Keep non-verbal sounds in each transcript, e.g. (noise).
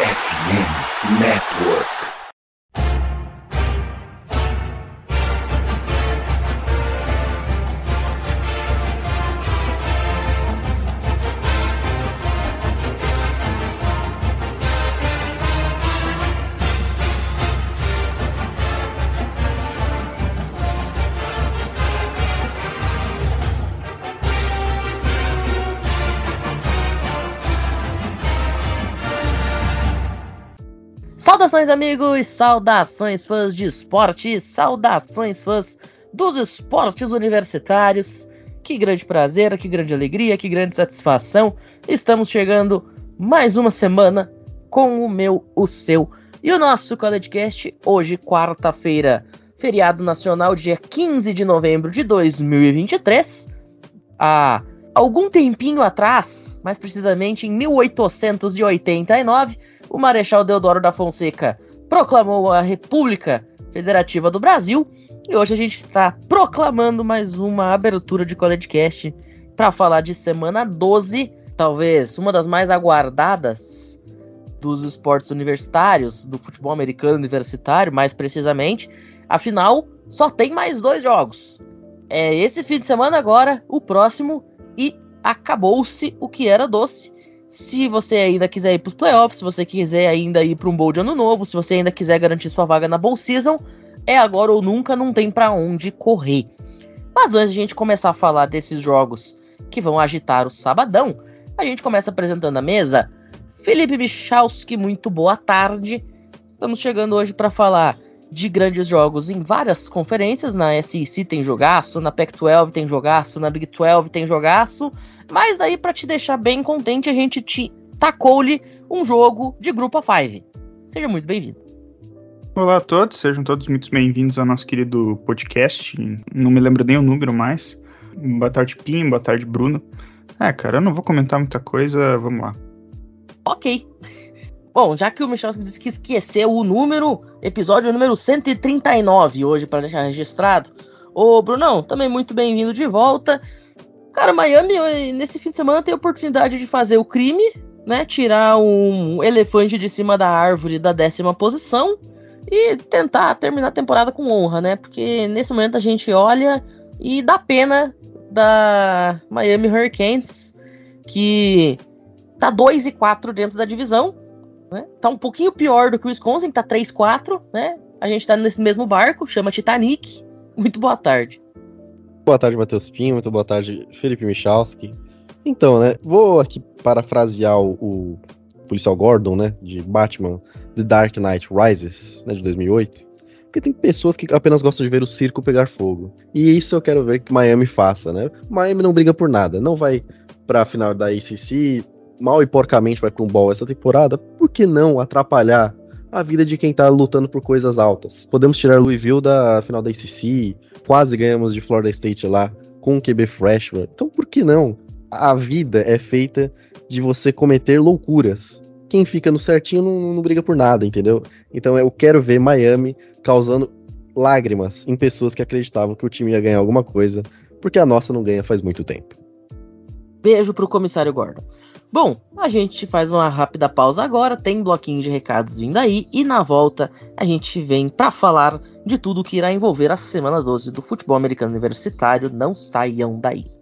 FM Network. Saudações, amigos! Saudações, fãs de esporte! Saudações, fãs dos esportes universitários! Que grande prazer, que grande alegria, que grande satisfação! Estamos chegando mais uma semana com o meu, o seu e o nosso CollegeCast, hoje, quarta-feira, feriado nacional, dia 15 de novembro de 2023. Há algum tempinho atrás, mais precisamente em 1889, o Marechal Deodoro da Fonseca proclamou a República Federativa do Brasil e hoje a gente está proclamando mais uma abertura de CollegeCast para falar de semana 12, talvez uma das mais aguardadas dos esportes universitários, do futebol americano universitário, mais precisamente. Afinal, só tem mais dois jogos. É esse fim de semana agora, o próximo, e acabou-se o que era doce. Se você ainda quiser ir para os playoffs, se você quiser ainda ir para um bowl de ano novo, se você ainda quiser garantir sua vaga na bowl season, é agora ou nunca, não tem para onde correr. Mas antes de a gente começar a falar desses jogos que vão agitar o sabadão, a gente começa apresentando a mesa. Felipe Michalski, muito boa tarde. Estamos chegando hoje para falar de grandes jogos em várias conferências. Na SEC tem jogaço, na Pac-12 tem jogaço, na Big 12 tem jogaço. Mas daí, para te deixar bem contente, a gente te tacou-lhe um jogo de Grupo 5. Seja muito bem-vindo. Olá a todos, sejam todos muito bem-vindos ao nosso querido podcast. Não me lembro nem o número mais. Boa tarde, Pim, boa tarde, Bruno. É, cara, eu não vou comentar muita coisa, vamos lá. Ok. Bom, já que o Michel disse que esqueceu o número, episódio número 139 hoje para deixar registrado. Ô, Brunão, também muito bem-vindo de volta. Cara, Miami, nesse fim de semana, tem a oportunidade de fazer o crime, né? Tirar um elefante de cima da árvore da décima posição e tentar terminar a temporada com honra, né? Porque nesse momento a gente olha e dá pena da Miami Hurricanes, que tá 2 e 4 dentro da divisão, né? Tá um pouquinho pior do que o Wisconsin, tá 3-4, né? A gente tá nesse mesmo barco, chama Titanic. Muito boa tarde boa tarde, Matheus Pinho. Muito boa tarde, Felipe Michalski. Então, né, vou aqui parafrasear o, o, policial Gordon, né, de Batman The Dark Knight Rises, né, de 2008. Porque tem pessoas que apenas gostam de ver o circo pegar fogo. E isso eu quero ver que Miami faça, né? Miami não briga por nada, não vai pra final da ACC, mal e porcamente vai pra um ball essa temporada. Por que não atrapalhar a vida de quem tá lutando por coisas altas? Podemos tirar Louisville da final da ACC, quase ganhamos de Florida State lá com o QB freshman. Então por que não? A vida é feita de você cometer loucuras. Quem fica no certinho não, não briga por nada, entendeu? Então eu quero ver Miami causando lágrimas em pessoas que acreditavam que o time ia ganhar alguma coisa, porque a nossa não ganha faz muito tempo. Beijo pro comissário Gordon. Bom, a gente faz uma rápida pausa agora, tem bloquinho de recados vindo aí, e na volta a gente vem para falar de tudo que irá envolver a semana 12 do futebol americano universitário. Não saiam daí.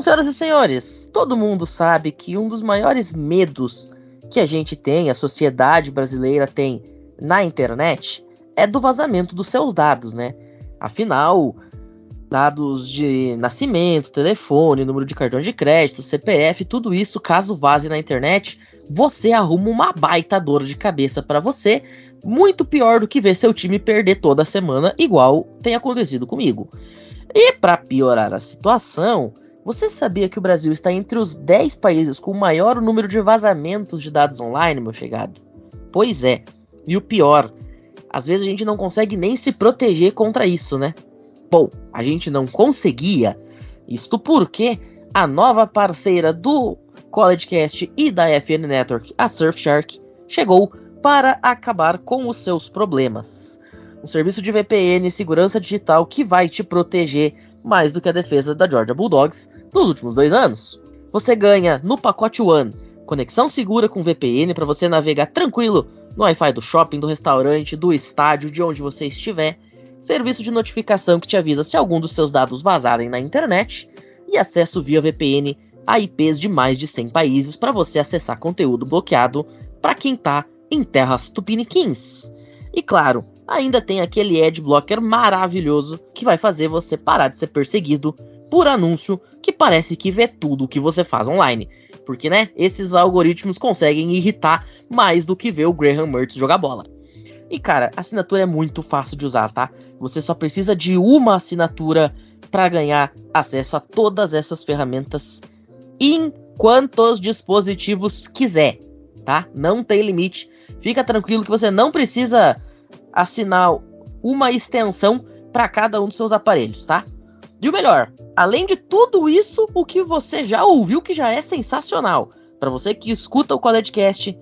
Bom, senhoras e senhores, todo mundo sabe que um dos maiores medos que a gente tem, a sociedade brasileira tem na internet, é do vazamento dos seus dados, né? Afinal, dados de nascimento, telefone, número de cartão de crédito, CPF, tudo isso, caso vaze na internet, você arruma uma baita dor de cabeça para você, muito pior do que ver seu time perder toda semana, igual tem acontecido comigo. E para piorar a situação, você sabia que o Brasil está entre os 10 países com o maior número de vazamentos de dados online, meu chegado? Pois é. E o pior, às vezes a gente não consegue nem se proteger contra isso, né? Bom, a gente não conseguia, isto porque a nova parceira do CollegeCast e da FN Network, a Surfshark, chegou para acabar com os seus problemas. Um serviço de VPN e segurança digital que vai te proteger mais do que a defesa da Georgia Bulldogs nos últimos dois anos. Você ganha no pacote One conexão segura com VPN para você navegar tranquilo no Wi-Fi do shopping, do restaurante, do estádio, de onde você estiver, serviço de notificação que te avisa se algum dos seus dados vazarem na internet e acesso via VPN a IPs de mais de 100 países para você acessar conteúdo bloqueado para quem tá em terras tupiniquins. E claro, ainda tem aquele ad blocker maravilhoso que vai fazer você parar de ser perseguido por anúncio que parece que vê tudo o que você faz online. Porque, né, esses algoritmos conseguem irritar mais do que ver o Graham Mertz jogar bola. E, cara, a assinatura é muito fácil de usar, tá? Você só precisa de uma assinatura para ganhar acesso a todas essas ferramentas em quantos dispositivos quiser, tá? Não tem limite. Fica tranquilo que você não precisa assinar uma extensão para cada um dos seus aparelhos, tá? E o melhor, além de tudo isso, o que você já ouviu que já é sensacional. Para você que escuta o CollegeCast,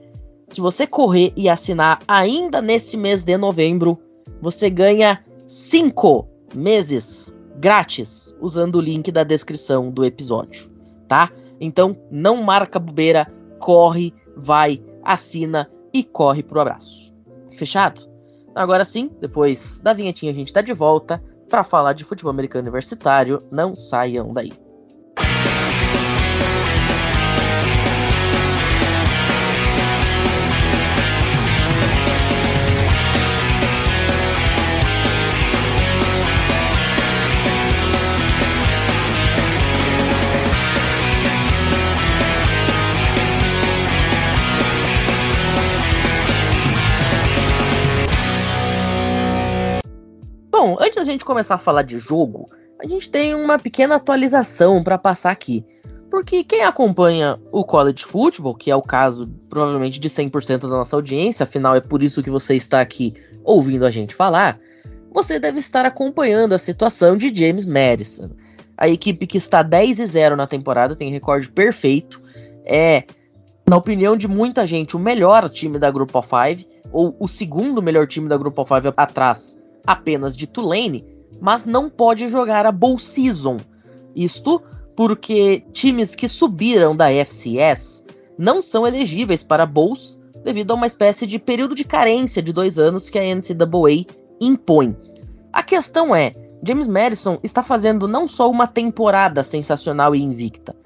se você correr e assinar ainda nesse mês de novembro, você ganha 5 meses grátis usando o link da descrição do episódio, tá? Então não marca bobeira, corre, vai, assina e corre pro abraço. Fechado? Agora sim, depois da vinhetinha a gente tá de volta para falar de futebol americano universitário. Não saiam daí. Da gente começar a falar de jogo, a gente tem uma pequena atualização para passar aqui. Porque quem acompanha o college football, que é o caso provavelmente de 100% da nossa audiência, afinal é por isso que você está aqui ouvindo a gente falar, você deve estar acompanhando a situação de James Madison. A equipe que está 10 e 0 na temporada, tem recorde perfeito, é, na opinião de muita gente, o melhor time da Group of Five, ou o segundo melhor time da Group of Five atrás apenas de Tulane, mas não pode jogar a Bowl Season. Isto porque times que subiram da FCS não são elegíveis para Bowls devido a uma espécie de período de carência de dois anos que a NCAA impõe. A questão é, James Madison está fazendo não só uma temporada sensacional e invicta,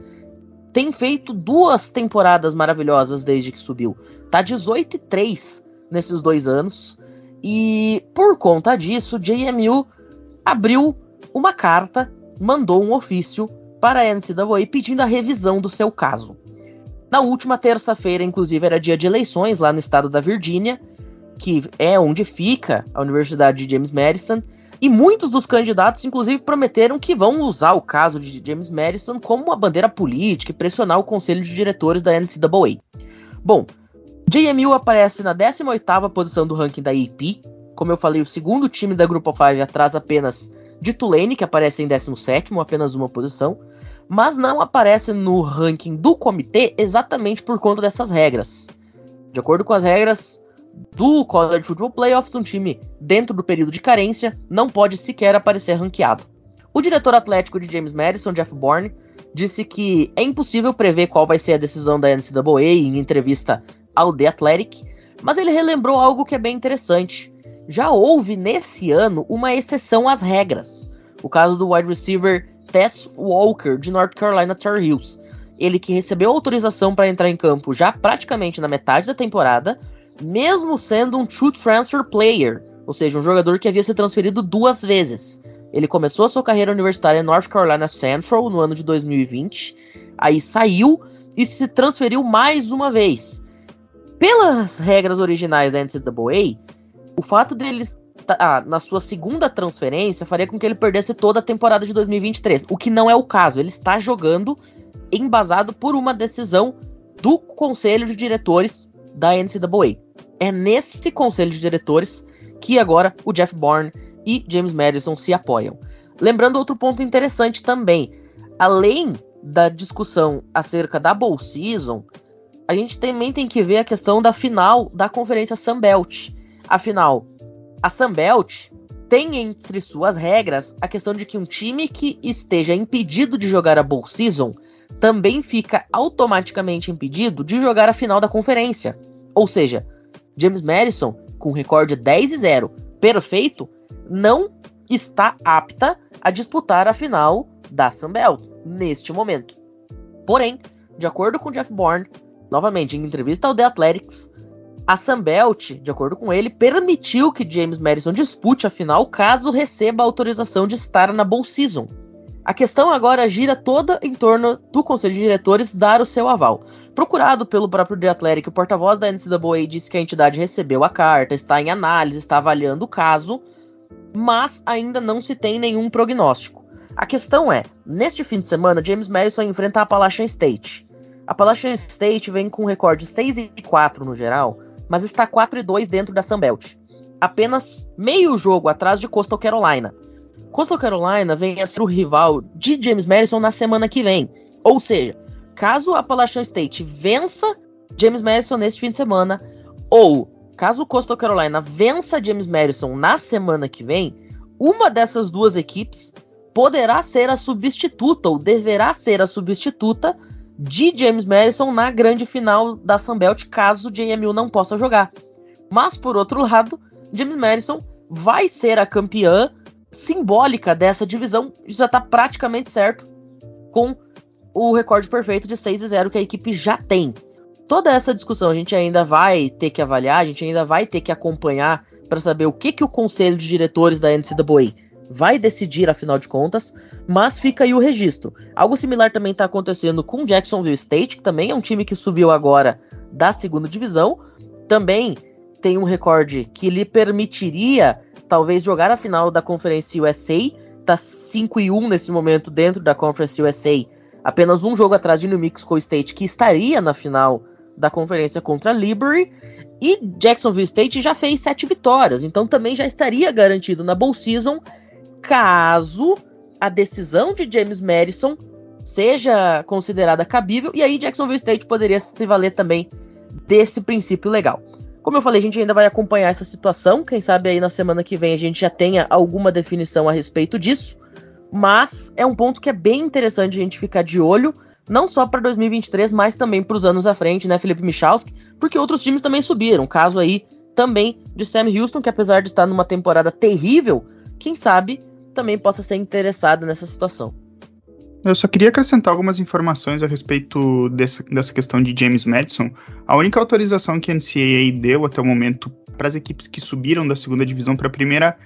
tem feito duas temporadas maravilhosas desde que subiu. Tá 18 e 3 nesses dois anos. E por conta disso, JMU abriu uma carta, mandou um ofício para a NCAA pedindo a revisão do seu caso. Na última terça-feira, inclusive, era dia de eleições lá no estado da Virgínia, que é onde fica a Universidade de James Madison, e muitos dos candidatos, inclusive, prometeram que vão usar o caso de James Madison como uma bandeira política e pressionar o conselho de diretores da NCAA. Bom, JMU aparece na 18ª posição do ranking da AP. Como eu falei, o segundo time da of Five atrás apenas de Tulane, que aparece em 17º, apenas uma posição. Mas não aparece no ranking do comitê exatamente por conta dessas regras. De acordo com as regras do College Football Playoffs, um time dentro do período de carência não pode sequer aparecer ranqueado. O diretor atlético de James Madison, Jeff Bourne, disse que é impossível prever qual vai ser a decisão da NCAA em entrevista ao The Athletic, mas ele relembrou algo que é bem interessante. Já houve nesse ano uma exceção às regras. O caso do wide receiver Tess Walker de North Carolina Tar Heels. Ele que recebeu autorização para entrar em campo já praticamente na metade da temporada, mesmo sendo um true transfer player, ou seja, um jogador que havia se transferido duas vezes. Ele começou a sua carreira universitária em North Carolina Central no ano de 2020, aí saiu e se transferiu mais uma vez pelas regras originais da NCAA, o fato dele ah, na sua segunda transferência faria com que ele perdesse toda a temporada de 2023, o que não é o caso. Ele está jogando embasado por uma decisão do conselho de diretores da NCAA. É nesse conselho de diretores que agora o Jeff Bourne e James Madison se apoiam. Lembrando outro ponto interessante também. Além da discussão acerca da Bowl Season, a gente também tem que ver a questão da final da Conferência Sunbelt. Afinal, a Sunbelt tem entre suas regras a questão de que um time que esteja impedido de jogar a Bowl Season também fica automaticamente impedido de jogar a final da conferência. Ou seja, James Madison, com recorde 10 e 0 perfeito, não está apta a disputar a final da Sunbelt neste momento. Porém, de acordo com Jeff Bourne, novamente em entrevista ao The Athletics, a Sunbelt, de acordo com ele, permitiu que James Madison dispute a final caso receba autorização de estar na Bowl Season. A questão agora gira toda em torno do Conselho de Diretores dar o seu aval. Procurado pelo próprio The Athletic, o porta-voz da NCAA disse que a entidade recebeu a carta, está em análise, está avaliando o caso, mas ainda não se tem nenhum prognóstico. A questão é, neste fim de semana, James Madison enfrenta a Appalachian State. A Appalachian State vem com um recorde 6 e 4 no geral, mas está 4 e 2 dentro da Sunbelt. Apenas meio jogo atrás de Coastal Carolina. Coastal Carolina vem a ser o rival de James Madison na semana que vem. Ou seja, caso a Appalachian State vença James Madison neste fim de semana, ou caso Coastal Carolina vença James Madison na semana que vem, uma dessas duas equipes poderá ser a substituta, ou deverá ser a substituta de James Madison na grande final da Sunbelt, caso JMU não possa jogar. Mas, por outro lado, James Madison vai ser a campeã simbólica dessa divisão, já está praticamente certo com o recorde perfeito de 6 e 0 que a equipe já tem. Toda essa discussão a gente ainda vai ter que avaliar, a gente ainda vai ter que acompanhar para saber o que, que o conselho de diretores da NCAA vai decidir, afinal de contas, mas fica aí o registro. Algo similar também está acontecendo com Jacksonville State, que também é um time que subiu agora da segunda divisão, também tem um recorde que lhe permitiria talvez jogar a final da Conferência USA, tá 5 e 1 nesse momento dentro da Conference USA, apenas um jogo atrás de New Mexico State, que estaria na final da conferência contra a Liberty, e Jacksonville State já fez sete vitórias, então também já estaria garantido na Bowl Season, caso a decisão de James Madison seja considerada cabível, e aí Jacksonville State poderia se valer também desse princípio legal. Como eu falei, a gente ainda vai acompanhar essa situação. Quem sabe aí na semana que vem a gente já tenha alguma definição a respeito disso. Mas é um ponto que é bem interessante a gente ficar de olho, não só para 2023, mas também para os anos à frente, né, Felipe Michalski? Porque outros times também subiram. Caso aí também de Sam Houston, que apesar de estar numa temporada terrível, quem sabe também possa ser interessado nessa situação. Eu só queria acrescentar algumas informações a respeito dessa, dessa questão de James Madison. A única autorização que a NCAA deu até o momento para as equipes que subiram da segunda divisão para a primeira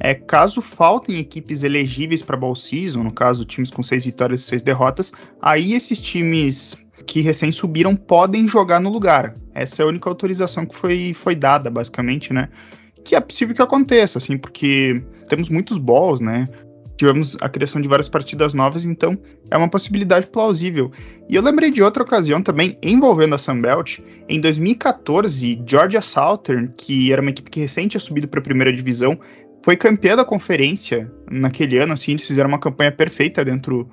é caso faltem equipes elegíveis para Ball Season, no caso times com seis vitórias e seis derrotas, aí esses times que recém subiram podem jogar no lugar. Essa é a única autorização que foi, foi dada, basicamente, né? Que é possível que aconteça, assim, porque temos muitos balls, né? tivemos a criação de várias partidas novas, então é uma possibilidade plausível. E eu lembrei de outra ocasião também envolvendo a Sunbelt. Em 2014, Georgia Southern, que era uma equipe que recente tinha subido para a primeira divisão, foi campeã da conferência naquele ano, assim, eles fizeram uma campanha perfeita dentro,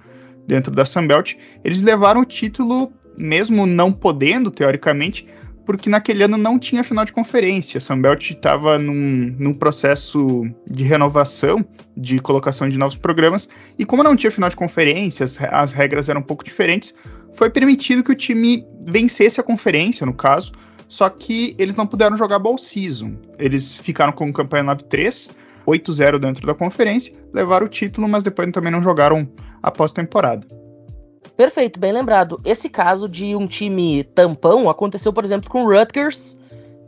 dentro da Sunbelt. Eles levaram o título, mesmo não podendo, teoricamente, porque naquele ano não tinha final de conferência. Sunbelt estava num, num processo de renovação, de colocação de novos programas, e como não tinha final de conferência, as, as regras eram um pouco diferentes, foi permitido que o time vencesse a conferência, no caso, só que eles não puderam jogar Ball Season. Eles ficaram com campanha 9-3, 8-0 dentro da conferência, levaram o título, mas depois também não jogaram a pós-temporada. Perfeito, bem lembrado. Esse caso de um time tampão aconteceu, por exemplo, com o Rutgers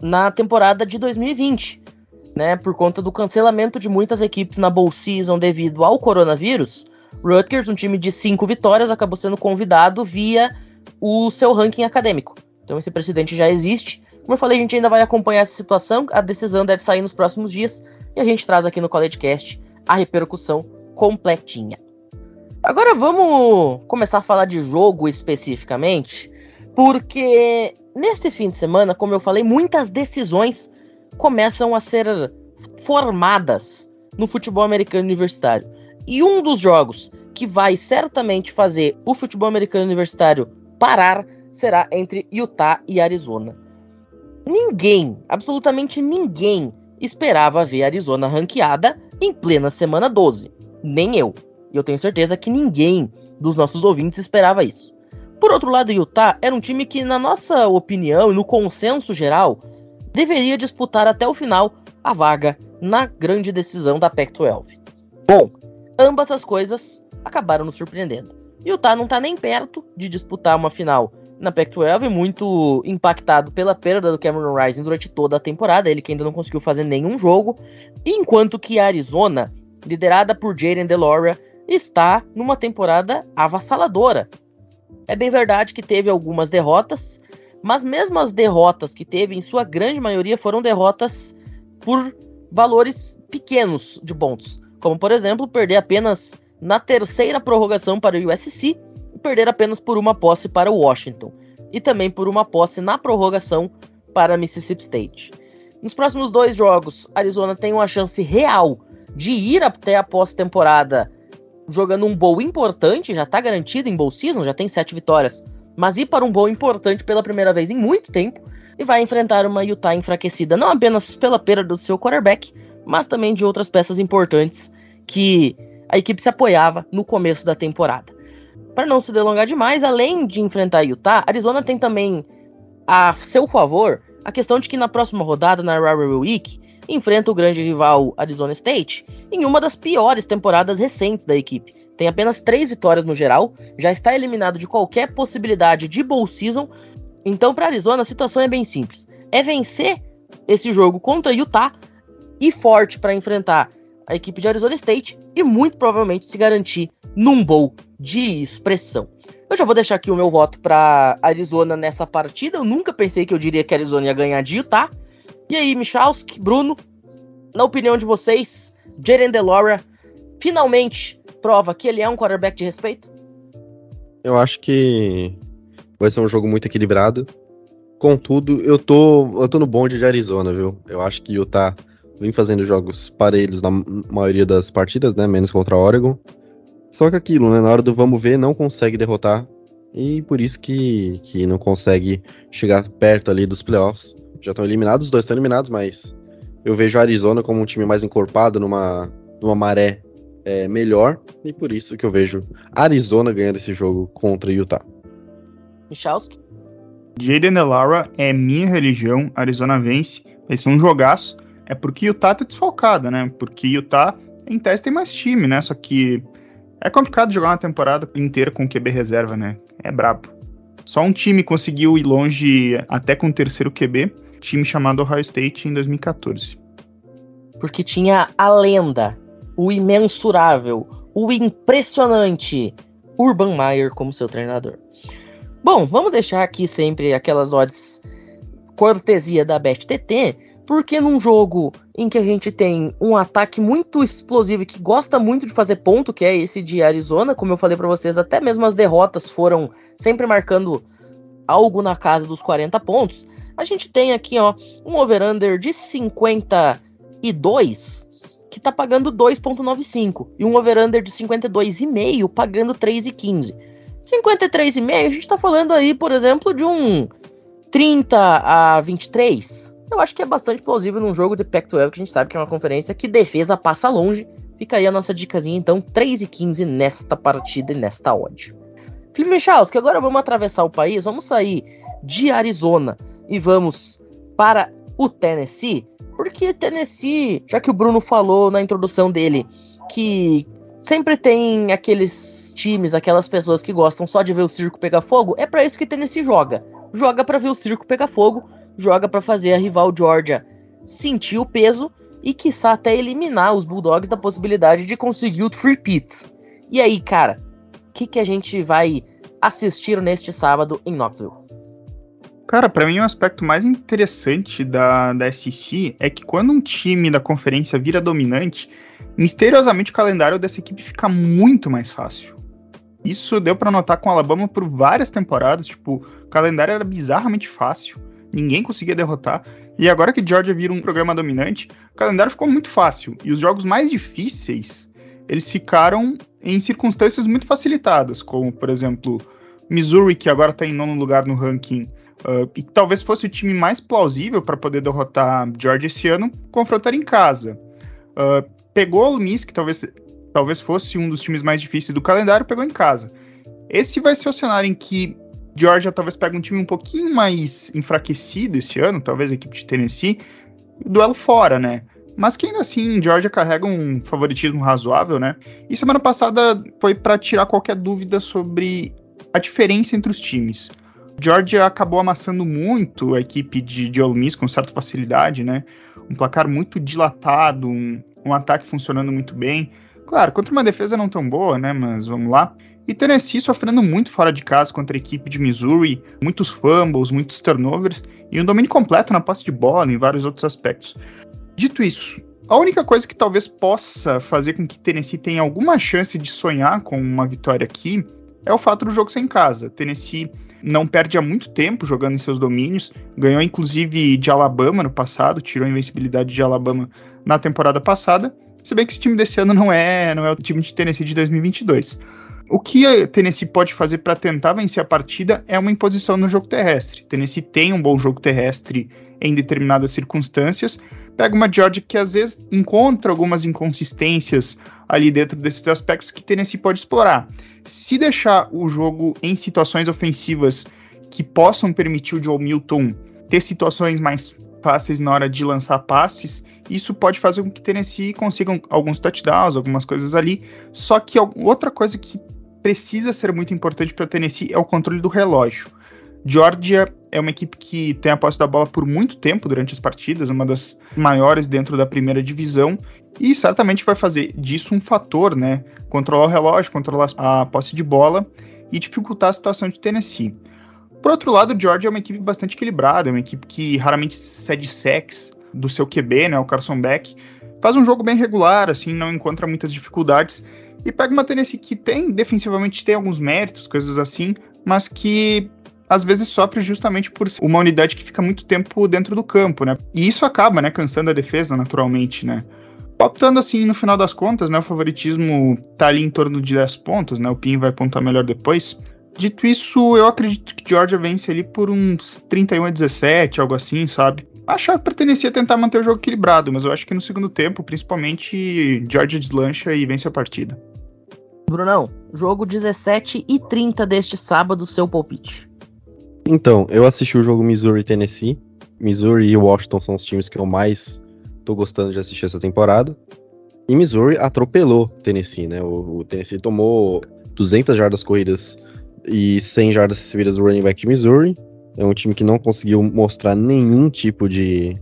na temporada de 2020, né? Por conta do cancelamento de muitas equipes na Bowl Season devido ao coronavírus. Rutgers, um time de cinco vitórias, acabou sendo convidado via o seu ranking acadêmico. Então esse precedente já existe. Como eu falei, a gente ainda vai acompanhar essa situação. A decisão deve sair nos próximos dias e a gente traz aqui no CollegeCast a repercussão completinha. Agora vamos começar a falar de jogo especificamente, porque nesse fim de semana, como eu falei, muitas decisões começam a ser formadas no futebol americano universitário. E um dos jogos que vai certamente fazer o futebol americano universitário parar será entre Utah e Arizona. Ninguém, absolutamente ninguém, esperava ver Arizona ranqueada em plena semana 12. Nem eu. E eu tenho certeza que ninguém dos nossos ouvintes esperava isso. Por outro lado, Utah era um time que, na nossa opinião e no consenso geral, deveria disputar até o final a vaga na grande decisão da Pac-12. Bom, ambas as coisas acabaram nos surpreendendo. Utah não está nem perto de disputar uma final na Pac-12, muito impactado pela perda do Cameron Rising durante toda a temporada, ele que ainda não conseguiu fazer nenhum jogo, enquanto que a Arizona, liderada por Jaden DeLoria, está numa temporada avassaladora. É bem verdade que teve algumas derrotas, mas mesmo as derrotas que teve, em sua grande maioria, foram derrotas por valores pequenos de pontos, como por exemplo, perder apenas na terceira prorrogação para o USC perder apenas por uma posse para o Washington e também por uma posse na prorrogação para Mississippi State. Nos próximos dois jogos, Arizona tem uma chance real de ir até a pós-temporada jogando um bowl importante, já está garantido em bowl season, já tem sete vitórias, mas ir para um bowl importante pela primeira vez em muito tempo e vai enfrentar uma Utah enfraquecida não apenas pela perda do seu quarterback, mas também de outras peças importantes que a equipe se apoiava no começo da temporada. Para não se delongar demais, além de enfrentar Utah, Arizona tem também a seu favor a questão de que na próxima rodada, na Rivalry Week, enfrenta o grande rival Arizona State em uma das piores temporadas recentes da equipe. Tem apenas três vitórias no geral, já está eliminado de qualquer possibilidade de bowl season. Então, para Arizona, a situação é bem simples: é vencer esse jogo contra Utah e forte para enfrentar a equipe de Arizona State e muito provavelmente se garantir num bowl de expressão. Eu já vou deixar aqui o meu voto para Arizona nessa partida. Eu nunca pensei que eu diria que a Arizona ia ganhar de Utah. E aí, Michalski, Bruno, na opinião de vocês, Jaren DeLora finalmente prova que ele é um quarterback de respeito? Eu acho que vai ser um jogo muito equilibrado. Contudo, eu tô, eu tô no bonde de Arizona, viu? Eu acho que Utah vem fazendo jogos parelhos na maioria das partidas, né? Menos contra Oregon. Só que aquilo, né? Na hora do vamos ver, não consegue derrotar. E por isso que, que não consegue chegar perto ali dos playoffs. Já estão eliminados, os dois estão eliminados, mas eu vejo a Arizona como um time mais encorpado numa, numa maré é, melhor. E por isso que eu vejo Arizona ganhando esse jogo contra Utah. Michalski? Jaden Lara é minha religião, Arizona vence, vai ser um jogaço. É porque Utah tá desfalcada, né? Porque Utah, em teste, tem mais time, né? Só que é complicado jogar uma temporada inteira com QB reserva, né? É brabo. Só um time conseguiu ir longe até com o terceiro QB, time chamado Ohio State em 2014. Porque tinha a lenda, o imensurável, o impressionante Urban Meyer como seu treinador. Bom, vamos deixar aqui sempre aquelas odds cortesia da BetTT, porque num jogo em que a gente tem um ataque muito explosivo e que gosta muito de fazer ponto, que é esse de Arizona, como eu falei para vocês, até mesmo as derrotas foram sempre marcando algo na casa dos 40 pontos. A gente tem aqui, ó, um over-under de 52 que tá pagando 2.95 e um over-under de 52,5 pagando 3,15. 53,5 a gente tá falando aí, por exemplo, de um 30 a 23 eu acho que é bastante plausível num jogo de Pac-12, que a gente sabe que é uma conferência que defesa passa longe. Fica aí a nossa dicasinha, então, 3 e 15 nesta partida e nesta odd. Felipe Michalski, agora vamos atravessar o país, vamos sair de Arizona e vamos para o Tennessee, porque Tennessee, já que o Bruno falou na introdução dele, que sempre tem aqueles times, aquelas pessoas que gostam só de ver o circo pegar fogo, é para isso que Tennessee joga. Joga para ver o circo pegar fogo joga para fazer a rival Georgia sentir o peso e quiçá até eliminar os Bulldogs da possibilidade de conseguir o three-peat. E aí, cara, o que, que a gente vai assistir neste sábado em Knoxville? Cara, para mim o aspecto mais interessante da, da SEC é que quando um time da conferência vira dominante, misteriosamente o calendário dessa equipe fica muito mais fácil. Isso deu para notar com o Alabama por várias temporadas, tipo, o calendário era bizarramente fácil ninguém conseguia derrotar. E agora que Georgia vira um programa dominante, o calendário ficou muito fácil. E os jogos mais difíceis, eles ficaram em circunstâncias muito facilitadas, como, por exemplo, Missouri, que agora está em nono lugar no ranking, uh, e talvez fosse o time mais plausível para poder derrotar Georgia esse ano, confrontar em casa. Uh, pegou o Miss, que talvez, talvez fosse um dos times mais difíceis do calendário, pegou em casa. Esse vai ser o cenário em que Georgia talvez pegue um time um pouquinho mais enfraquecido esse ano, talvez a equipe de Tennessee, duelo fora, né? Mas que ainda assim, Georgia carrega um favoritismo razoável, né? E semana passada foi para tirar qualquer dúvida sobre a diferença entre os times. Georgia acabou amassando muito a equipe de, de Ole Miss com certa facilidade, né? Um placar muito dilatado, um, um ataque funcionando muito bem. Claro, contra uma defesa não tão boa, né? Mas vamos lá. E Tennessee sofrendo muito fora de casa contra a equipe de Missouri, muitos fumbles, muitos turnovers e um domínio completo na posse de bola em vários outros aspectos. Dito isso, a única coisa que talvez possa fazer com que Tennessee tenha alguma chance de sonhar com uma vitória aqui é o fato do jogo ser em casa. Tennessee não perde há muito tempo jogando em seus domínios, ganhou inclusive de Alabama no passado, tirou a invencibilidade de Alabama na temporada passada. Se bem que esse time desse ano não é, não é o time de Tennessee de 2022. O que a Tennessee pode fazer para tentar vencer a partida é uma imposição no jogo terrestre. Tennessee tem um bom jogo terrestre em determinadas circunstâncias. Pega uma Georgia que às vezes encontra algumas inconsistências ali dentro desses aspectos que Tennessee pode explorar. Se deixar o jogo em situações ofensivas que possam permitir o Joe Milton ter situações mais fáceis na hora de lançar passes, isso pode fazer com que Tennessee consiga alguns touchdowns, algumas coisas ali. Só que outra coisa que precisa ser muito importante para Tennessee é o controle do relógio. Georgia é uma equipe que tem a posse da bola por muito tempo durante as partidas, uma das maiores dentro da primeira divisão, e certamente vai fazer disso um fator, né? Controlar o relógio, controlar a posse de bola e dificultar a situação de Tennessee. Por outro lado, Georgia é uma equipe bastante equilibrada, é uma equipe que raramente cede sacks do seu QB, né, o Carson Beck. Faz um jogo bem regular, assim, não encontra muitas dificuldades e pega uma Tennessee que tem, defensivamente, tem alguns méritos, coisas assim, mas que às vezes sofre justamente por uma unidade que fica muito tempo dentro do campo, né? E isso acaba, né, cansando a defesa, naturalmente, né? Optando assim, no final das contas, né, o favoritismo tá ali em torno de 10 pontos, né? O Pin vai pontuar melhor depois. Dito isso, eu acredito que Georgia vence ali por uns 31 a 17, algo assim, sabe? Acho que pertencia a tentar manter o jogo equilibrado, mas eu acho que no segundo tempo, principalmente, Georgia deslancha e vence a partida. Brunão, jogo 17 e 30 deste sábado, seu palpite. Então, eu assisti o jogo Missouri Tennessee. Missouri e Washington são os times que eu mais tô gostando de assistir essa temporada. E Missouri atropelou Tennessee, né? O, o Tennessee tomou 200 jardas corridas e 100 jardas recebidas do running back de Missouri. É um time que não conseguiu mostrar nenhum tipo de,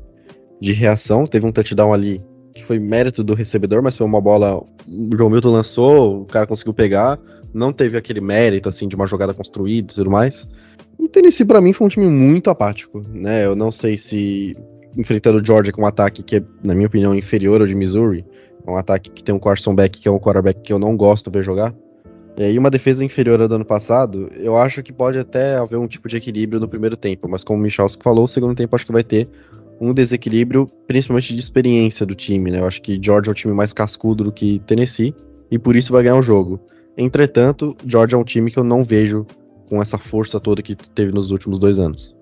de reação. Teve um touchdown ali que foi mérito do recebedor, mas foi uma bola. O João Milton lançou, o cara conseguiu pegar. Não teve aquele mérito, assim, de uma jogada construída e tudo mais. E Tennessee, para mim, foi um time muito apático, né? Eu não sei se enfrentando o Georgia com um ataque que é, na minha opinião, inferior ao de Missouri, um ataque que tem um Carson Beck, que é um quarterback que eu não gosto de ver jogar. E uma defesa inferior ao do ano passado, eu acho que pode até haver um tipo de equilíbrio no primeiro tempo, mas como o Michalski falou, o segundo tempo acho que vai ter um desequilíbrio, principalmente de experiência do time, né? Eu acho que Georgia é um time mais cascudo do que Tennessee, e por isso vai ganhar o jogo. Entretanto, Georgia é um time que eu não vejo com essa força toda que teve nos últimos dois anos.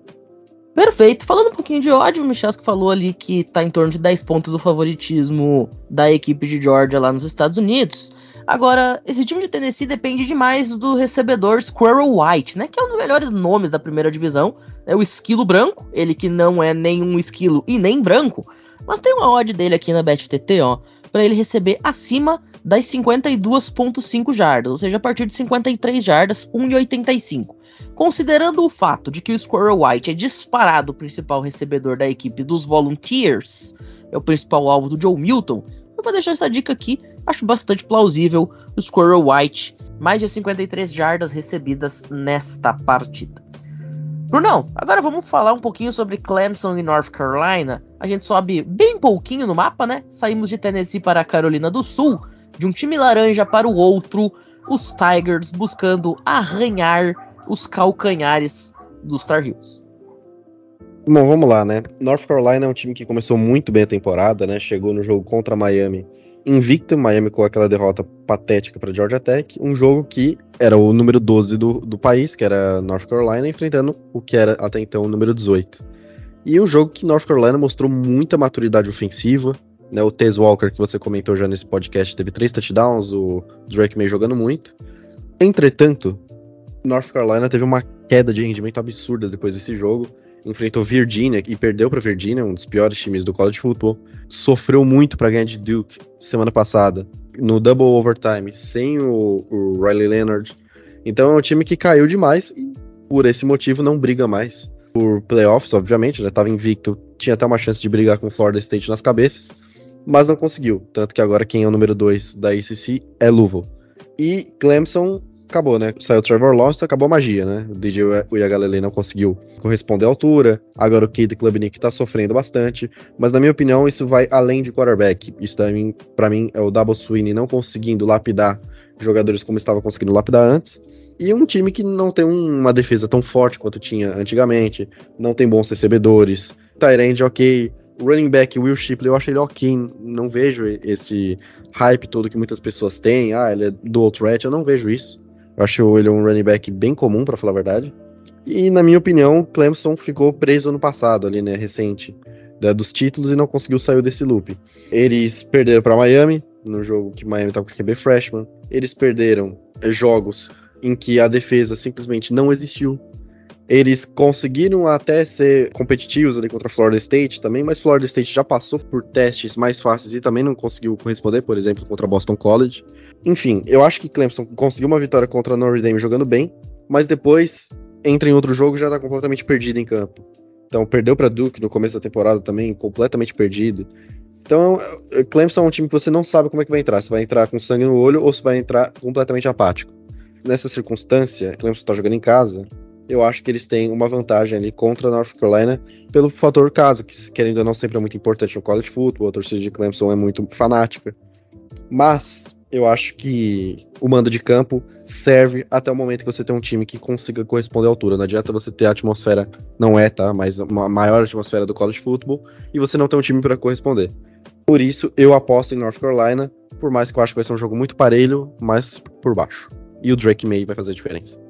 Perfeito. Falando um pouquinho de ódio, o Michalski falou ali que tá em torno de 10 pontos o favoritismo da equipe de Georgia lá nos Estados Unidos. Agora, esse time de Tennessee depende demais do recebedor Squirrel White, né? Que é um dos melhores nomes da primeira divisão. É o esquilo branco, ele que não é nenhum esquilo e nem branco, mas tem uma odd dele aqui na BetTT, ó, para ele receber acima das 52.5 jardas, ou seja, a partir de 53 jardas, 1,85. Considerando o fato de que o Squirrel White é disparado o principal recebedor da equipe dos Volunteers, é o principal alvo do Joe Milton, eu vou deixar essa dica aqui acho bastante plausível o Squirrel White, mais de 53 jardas recebidas nesta partida. Brunão, agora vamos falar um pouquinho sobre Clemson e North Carolina. A gente sobe bem pouquinho no mapa, né? Saímos de Tennessee para a Carolina do Sul, de um time laranja para o outro, os Tigers buscando arranhar os calcanhares dos Tar Heels. Bom, vamos lá, né? North Carolina é um time que começou muito bem a temporada, né? Chegou no jogo contra Miami invicta, Miami com aquela derrota patética para Georgia Tech, um jogo que era o número 12 do, do país, que era North Carolina, enfrentando o que era até então o número 18. E um jogo que North Carolina mostrou muita maturidade ofensiva, né, o Tez Walker, que você comentou já nesse podcast, teve três touchdowns, o Drake May jogando muito. Entretanto, North Carolina teve uma queda de rendimento absurda depois desse jogo. Enfrentou Virginia e perdeu para Virginia, um dos piores times do college football. Sofreu muito para ganhar de Duke semana passada, no double overtime, sem o, o Riley Leonard. Então é um time que caiu demais e por esse motivo não briga mais por playoffs, obviamente, já estava invicto, tinha até uma chance de brigar com Florida State nas cabeças, mas não conseguiu. Tanto que agora quem é o número 2 da ACC é Louisville. E Clemson acabou, né? Saiu Trevor Lawrence, acabou a magia, né? O DJ Uyagalele não conseguiu corresponder à altura. Agora o Kid Klubnik tá sofrendo bastante. Mas na minha opinião, isso vai além de quarterback. Isso também, para mim, é o Double Sweeney não conseguindo lapidar jogadores como estava conseguindo lapidar antes. E um time que não tem uma defesa tão forte quanto tinha antigamente. Não tem bons recebedores. Tyrande, ok. Running back Will Shipley, eu acho ele ok. Não vejo esse hype todo que muitas pessoas têm. Ah, ele é dual threat. Eu não vejo isso. Eu acho ele um running back bem comum, para falar a verdade. E, na minha opinião, Clemson ficou preso no passado, ali, né, recente, dos títulos e não conseguiu sair desse loop. Eles perderam para Miami, no jogo que Miami tava com QB freshman. Eles perderam jogos em que a defesa simplesmente não existiu. Eles conseguiram até ser competitivos ali contra a Florida State também, mas Florida State já passou por testes mais fáceis e também não conseguiu corresponder, por exemplo, contra Boston College. Enfim, eu acho que Clemson conseguiu uma vitória contra Notre Dame jogando bem, mas depois entra em outro jogo e já tá completamente perdido em campo. Então, perdeu para Duke no começo da temporada também, completamente perdido. Então, Clemson é um time que você não sabe como é que vai entrar. Se vai entrar com sangue no olho ou se vai entrar completamente apático. Nessa circunstância, Clemson está jogando em casa eu acho que eles têm uma vantagem ali contra a North Carolina pelo fator casa, que querendo ou não sempre é muito importante no college football, a torcida de Clemson é muito fanática. Mas eu acho que o mando de campo serve até o momento que você tem um time que consiga corresponder à altura. Não adianta você ter a atmosfera, não é, tá? Mas uma maior atmosfera do college football e você não ter um time para corresponder. Por isso, eu aposto em North Carolina, por mais que eu acho que vai ser um jogo muito parelho, mas por baixo. E o Drake May vai fazer a diferença.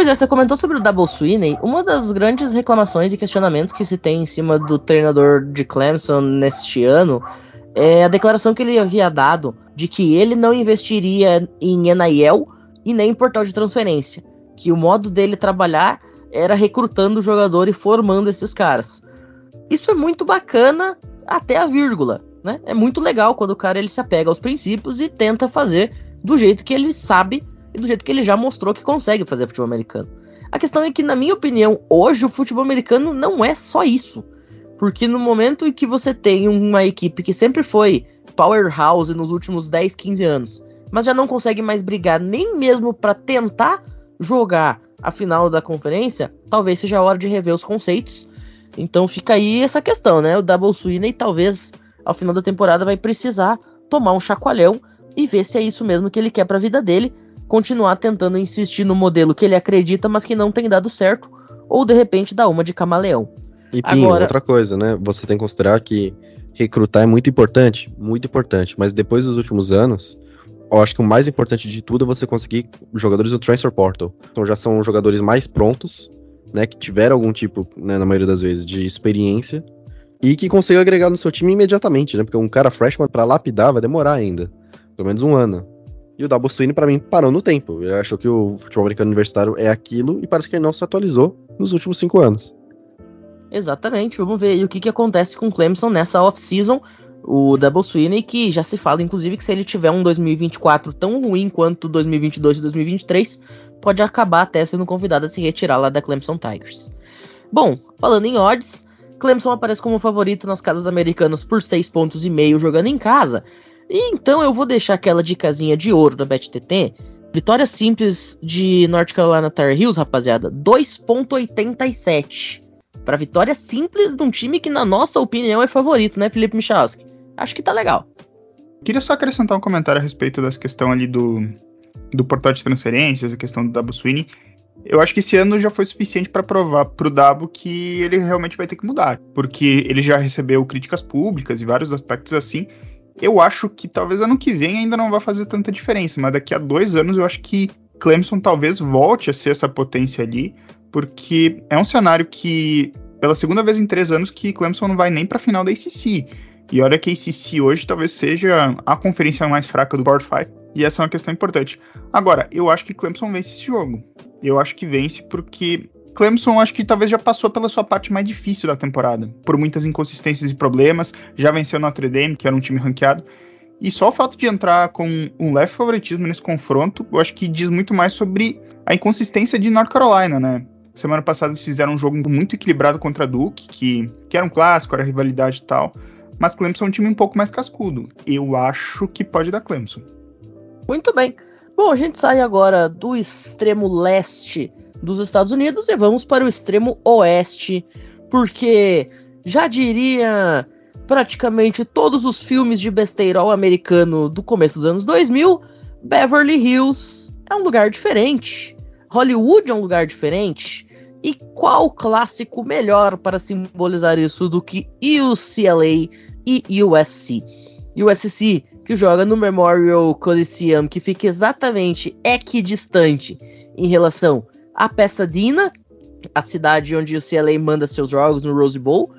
Pois é, você comentou sobre o Double Sweeney. Uma das grandes reclamações e questionamentos que se tem em cima do treinador de Clemson neste ano é a declaração que ele havia dado de que ele não investiria em NIL e nem em portal de transferência. Que o modo dele trabalhar era recrutando o jogador e formando esses caras. Isso é muito bacana até a vírgula, né? É muito legal quando o cara ele se apega aos princípios e tenta fazer do jeito que ele sabe e do jeito que ele já mostrou que consegue fazer futebol americano. A questão é que, na minha opinião, hoje o futebol americano não é só isso. Porque no momento em que você tem uma equipe que sempre foi powerhouse nos últimos 10, 15 anos, mas já não consegue mais brigar nem mesmo para tentar jogar a final da conferência, talvez seja a hora de rever os conceitos. Então fica aí essa questão, né? O Double Sweeney talvez ao final da temporada vai precisar tomar um chacoalhão e ver se é isso mesmo que ele quer para a vida dele, continuar tentando insistir no modelo que ele acredita, mas que não tem dado certo, ou de repente dar uma de camaleão. E Pinho, Agora... outra coisa, né? Você tem que considerar que recrutar é muito importante, muito importante, mas depois dos últimos anos, eu acho que o mais importante de tudo é você conseguir jogadores do transfer portal. Então já são jogadores mais prontos, né, que tiveram algum tipo, né, na maioria das vezes, de experiência e que consigam agregar no seu time imediatamente, né? Porque um cara freshman para lapidar vai demorar ainda, pelo menos um ano. E o Double Swing, para mim, parou no tempo. Ele achou que o futebol americano universitário é aquilo e parece que ele não se atualizou nos últimos cinco anos. Exatamente, vamos ver aí o que, que acontece com o Clemson nessa off-season. O Double Sweeney, que já se fala, inclusive, que se ele tiver um 2024 tão ruim quanto 2022 e 2023, pode acabar até sendo convidado a se retirar lá da Clemson Tigers. Bom, falando em odds, Clemson aparece como favorito nas casas americanas por 6 pontos e meio jogando em casa, e então eu vou deixar aquela dicasinha de ouro da BetTT. Vitória simples de North Carolina Tar Heels, rapaziada, 2.87. Para vitória simples de um time que na nossa opinião é favorito, né, Felipe Michalski? Acho que tá legal. Queria só acrescentar um comentário a respeito dessa questão ali do, do portal de transferências, a questão do Dabo Sweeney. Eu acho que esse ano já foi suficiente para provar pro Dabo que ele realmente vai ter que mudar, porque ele já recebeu críticas públicas e vários aspectos assim, Eu acho que talvez ano que vem ainda não vai fazer tanta diferença, mas daqui a dois anos eu acho que Clemson talvez volte a ser essa potência ali, porque é um cenário que, pela segunda vez em três anos, que Clemson não vai nem para a final da ACC. E olha que a ACC hoje talvez seja a conferência mais fraca do Power 5, e essa é uma questão importante. Agora, eu acho que Clemson vence esse jogo. Eu acho que vence porque Clemson acho que talvez já passou pela sua parte mais difícil da temporada, por muitas inconsistências e problemas, já venceu Notre Dame, que era um time ranqueado, e só o fato de entrar com um leve favoritismo nesse confronto, eu acho que diz muito mais sobre a inconsistência de North Carolina, né? Semana passada eles fizeram um jogo muito equilibrado contra Duke, que, que era um clássico, era rivalidade e tal, mas Clemson é um time um pouco mais cascudo. Eu acho que pode dar Clemson. Muito bem. Bom, a gente sai agora do extremo leste dos Estados Unidos e vamos para o extremo oeste, porque já diria praticamente todos os filmes de besteirol americano do começo dos anos 2000, Beverly Hills é um lugar diferente. Hollywood é um lugar diferente. E qual clássico melhor para simbolizar isso do que UCLA e USC? USC, que joga no Memorial Coliseum, que fica exatamente equidistante em relação a Pasadena, a cidade onde o CLA manda seus jogos no Rose Bowl,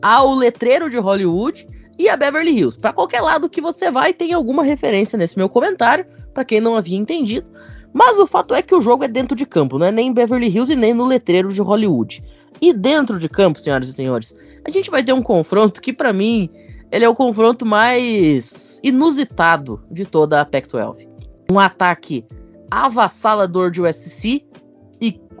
ao letreiro de Hollywood e a Beverly Hills. Para qualquer lado que você vai, tem alguma referência nesse meu comentário, para quem não havia entendido. Mas o fato é que o jogo é dentro de campo, não é nem em Beverly Hills e nem no letreiro de Hollywood. E dentro de campo, senhoras e senhores, a gente vai ter um confronto que para mim ele é o confronto mais inusitado de toda a Pac-12. Um ataque avassalador de USC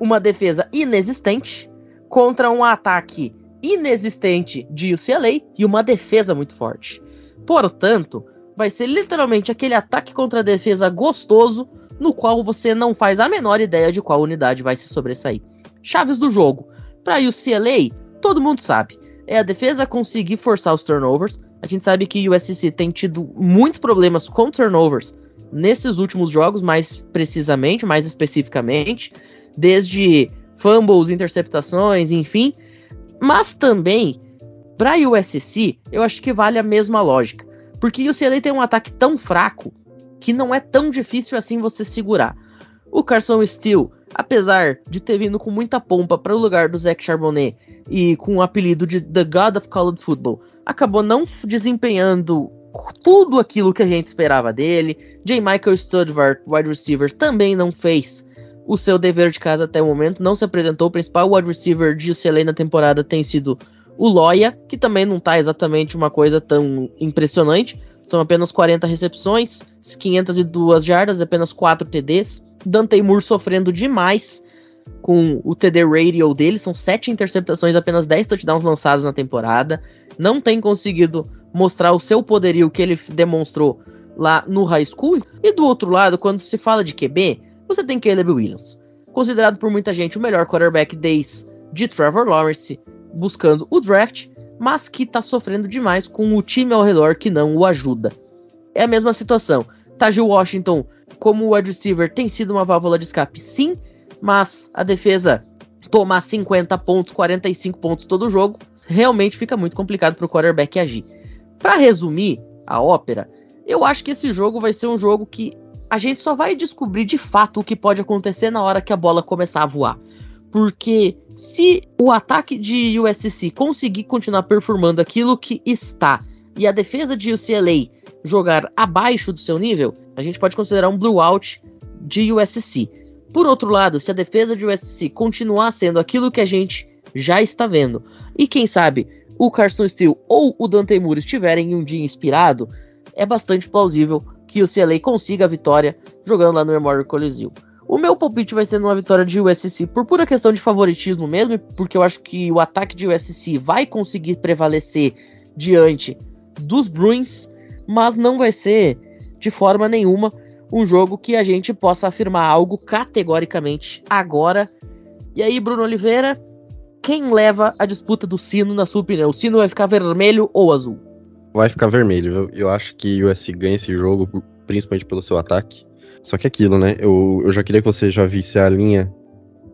uma defesa inexistente contra um ataque inexistente de UCLA e uma defesa muito forte. Portanto, vai ser literalmente aquele ataque contra a defesa gostoso no qual você não faz a menor ideia de qual unidade vai se sobressair. Chaves do jogo. Para UCLA, todo mundo sabe. É a defesa conseguir forçar os turnovers. A gente sabe que o USC tem tido muitos problemas com turnovers nesses últimos jogos, mais precisamente, mais especificamente desde fumbles, interceptações, enfim. Mas também, para USC, eu acho que vale a mesma lógica. Porque o UCLA tem um ataque tão fraco que não é tão difícil assim você segurar. O Carson Steele, apesar de ter vindo com muita pompa para o lugar do Zach Charbonnet e com o apelido de The God of College Football, acabou não desempenhando tudo aquilo que a gente esperava dele. J. Michael Studvart, wide receiver, também não fez o seu dever de casa até o momento. Não se apresentou. O principal wide receiver de UCLA na temporada tem sido o Loya, que também não tá exatamente uma coisa tão impressionante. São apenas 40 recepções, 502 jardas, apenas 4 TDs. Dante Moore sofrendo demais com o TD radio dele. São 7 interceptações, apenas 10 touchdowns lançados na temporada. Não tem conseguido mostrar o seu poderio que ele demonstrou lá no high school. E do outro lado, quando se fala de QB, você tem Caleb Williams, considerado por muita gente o melhor quarterback desde Trevor Lawrence, buscando o draft, mas que está sofrendo demais com o time ao redor que não o ajuda. É a mesma situação. Tajil Washington, como wide receiver, tem sido uma válvula de escape, sim, mas a defesa tomar 50 pontos, 45 pontos todo jogo, realmente fica muito complicado para o quarterback agir. Para resumir a ópera, eu acho que esse jogo vai ser um jogo que a gente só vai descobrir de fato o que pode acontecer na hora que a bola começar a voar. Porque se o ataque de USC conseguir continuar performando aquilo que está e a defesa de UCLA jogar abaixo do seu nível, a gente pode considerar um blowout de USC. Por outro lado, se a defesa de USC continuar sendo aquilo que a gente já está vendo, e quem sabe o Carson Steele ou o Dante Moore estiverem em um dia inspirado, é bastante plausível que o CLA consiga a vitória jogando lá no Memorial Coliseum. O meu palpite vai ser numa vitória de USC por pura questão de favoritismo mesmo, porque eu acho que o ataque de USC vai conseguir prevalecer diante dos Bruins, mas não vai ser de forma nenhuma um jogo que a gente possa afirmar algo categoricamente agora. E aí, Bruno Oliveira, quem leva a disputa do sino, na sua opinião? O sino vai ficar vermelho ou azul? Vai ficar vermelho. Eu, acho que o USC ganha esse jogo, principalmente pelo seu ataque. Só que aquilo, né? Eu, eu já queria que você já visse a linha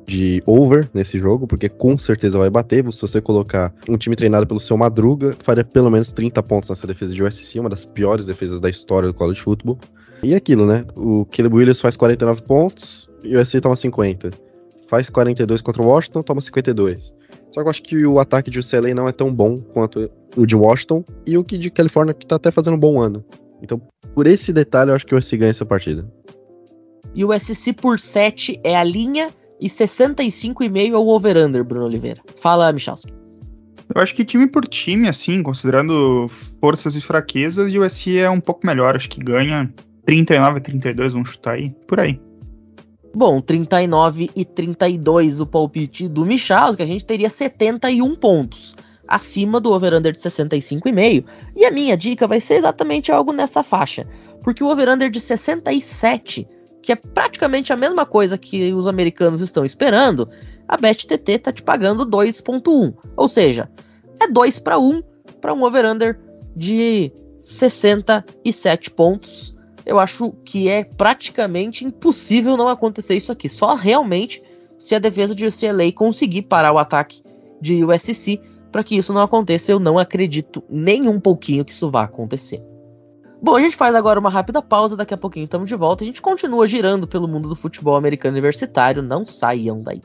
de over nesse jogo, porque com certeza vai bater. Se você colocar um time treinado pelo seu Madruga, faria pelo menos 30 pontos nessa defesa de USC, uma das piores defesas da história do college football. E aquilo, né? O Caleb Williams faz 49 pontos e o USC toma 50. Faz 42 contra o Washington, toma 52. Só que eu acho que o ataque de UCLA não é tão bom quanto o de Washington e o que de Califórnia, que tá até fazendo um bom ano. Então, por esse detalhe, eu acho que o USC ganha essa partida. E o SC por 7 é a linha e 65,5 é o over-under, Bruno Oliveira. Fala, Michalski. Eu acho que time por time, assim, considerando forças e fraquezas, o USC é um pouco melhor. Acho que ganha 39 a 32, vamos chutar aí, por aí. Bom, 39 e 32 o palpite do Michalski, a gente teria 71 pontos acima do over-under de 65,5. E a minha dica vai ser exatamente algo nessa faixa, porque o over-under de 67 que é praticamente a mesma coisa que os americanos estão esperando, a BetTT tá te pagando 2.1. Ou seja, é 2 para 1 para um over-under de 67 pontos. Eu acho que é praticamente impossível não acontecer isso aqui. Só realmente se a defesa de UCLA conseguir parar o ataque de USC para que isso não aconteça. Eu não acredito nem um pouquinho que isso vá acontecer. Bom, a gente faz agora uma rápida pausa, daqui a pouquinho estamos de volta. A gente continua girando pelo mundo do futebol americano universitário, não saiam daí.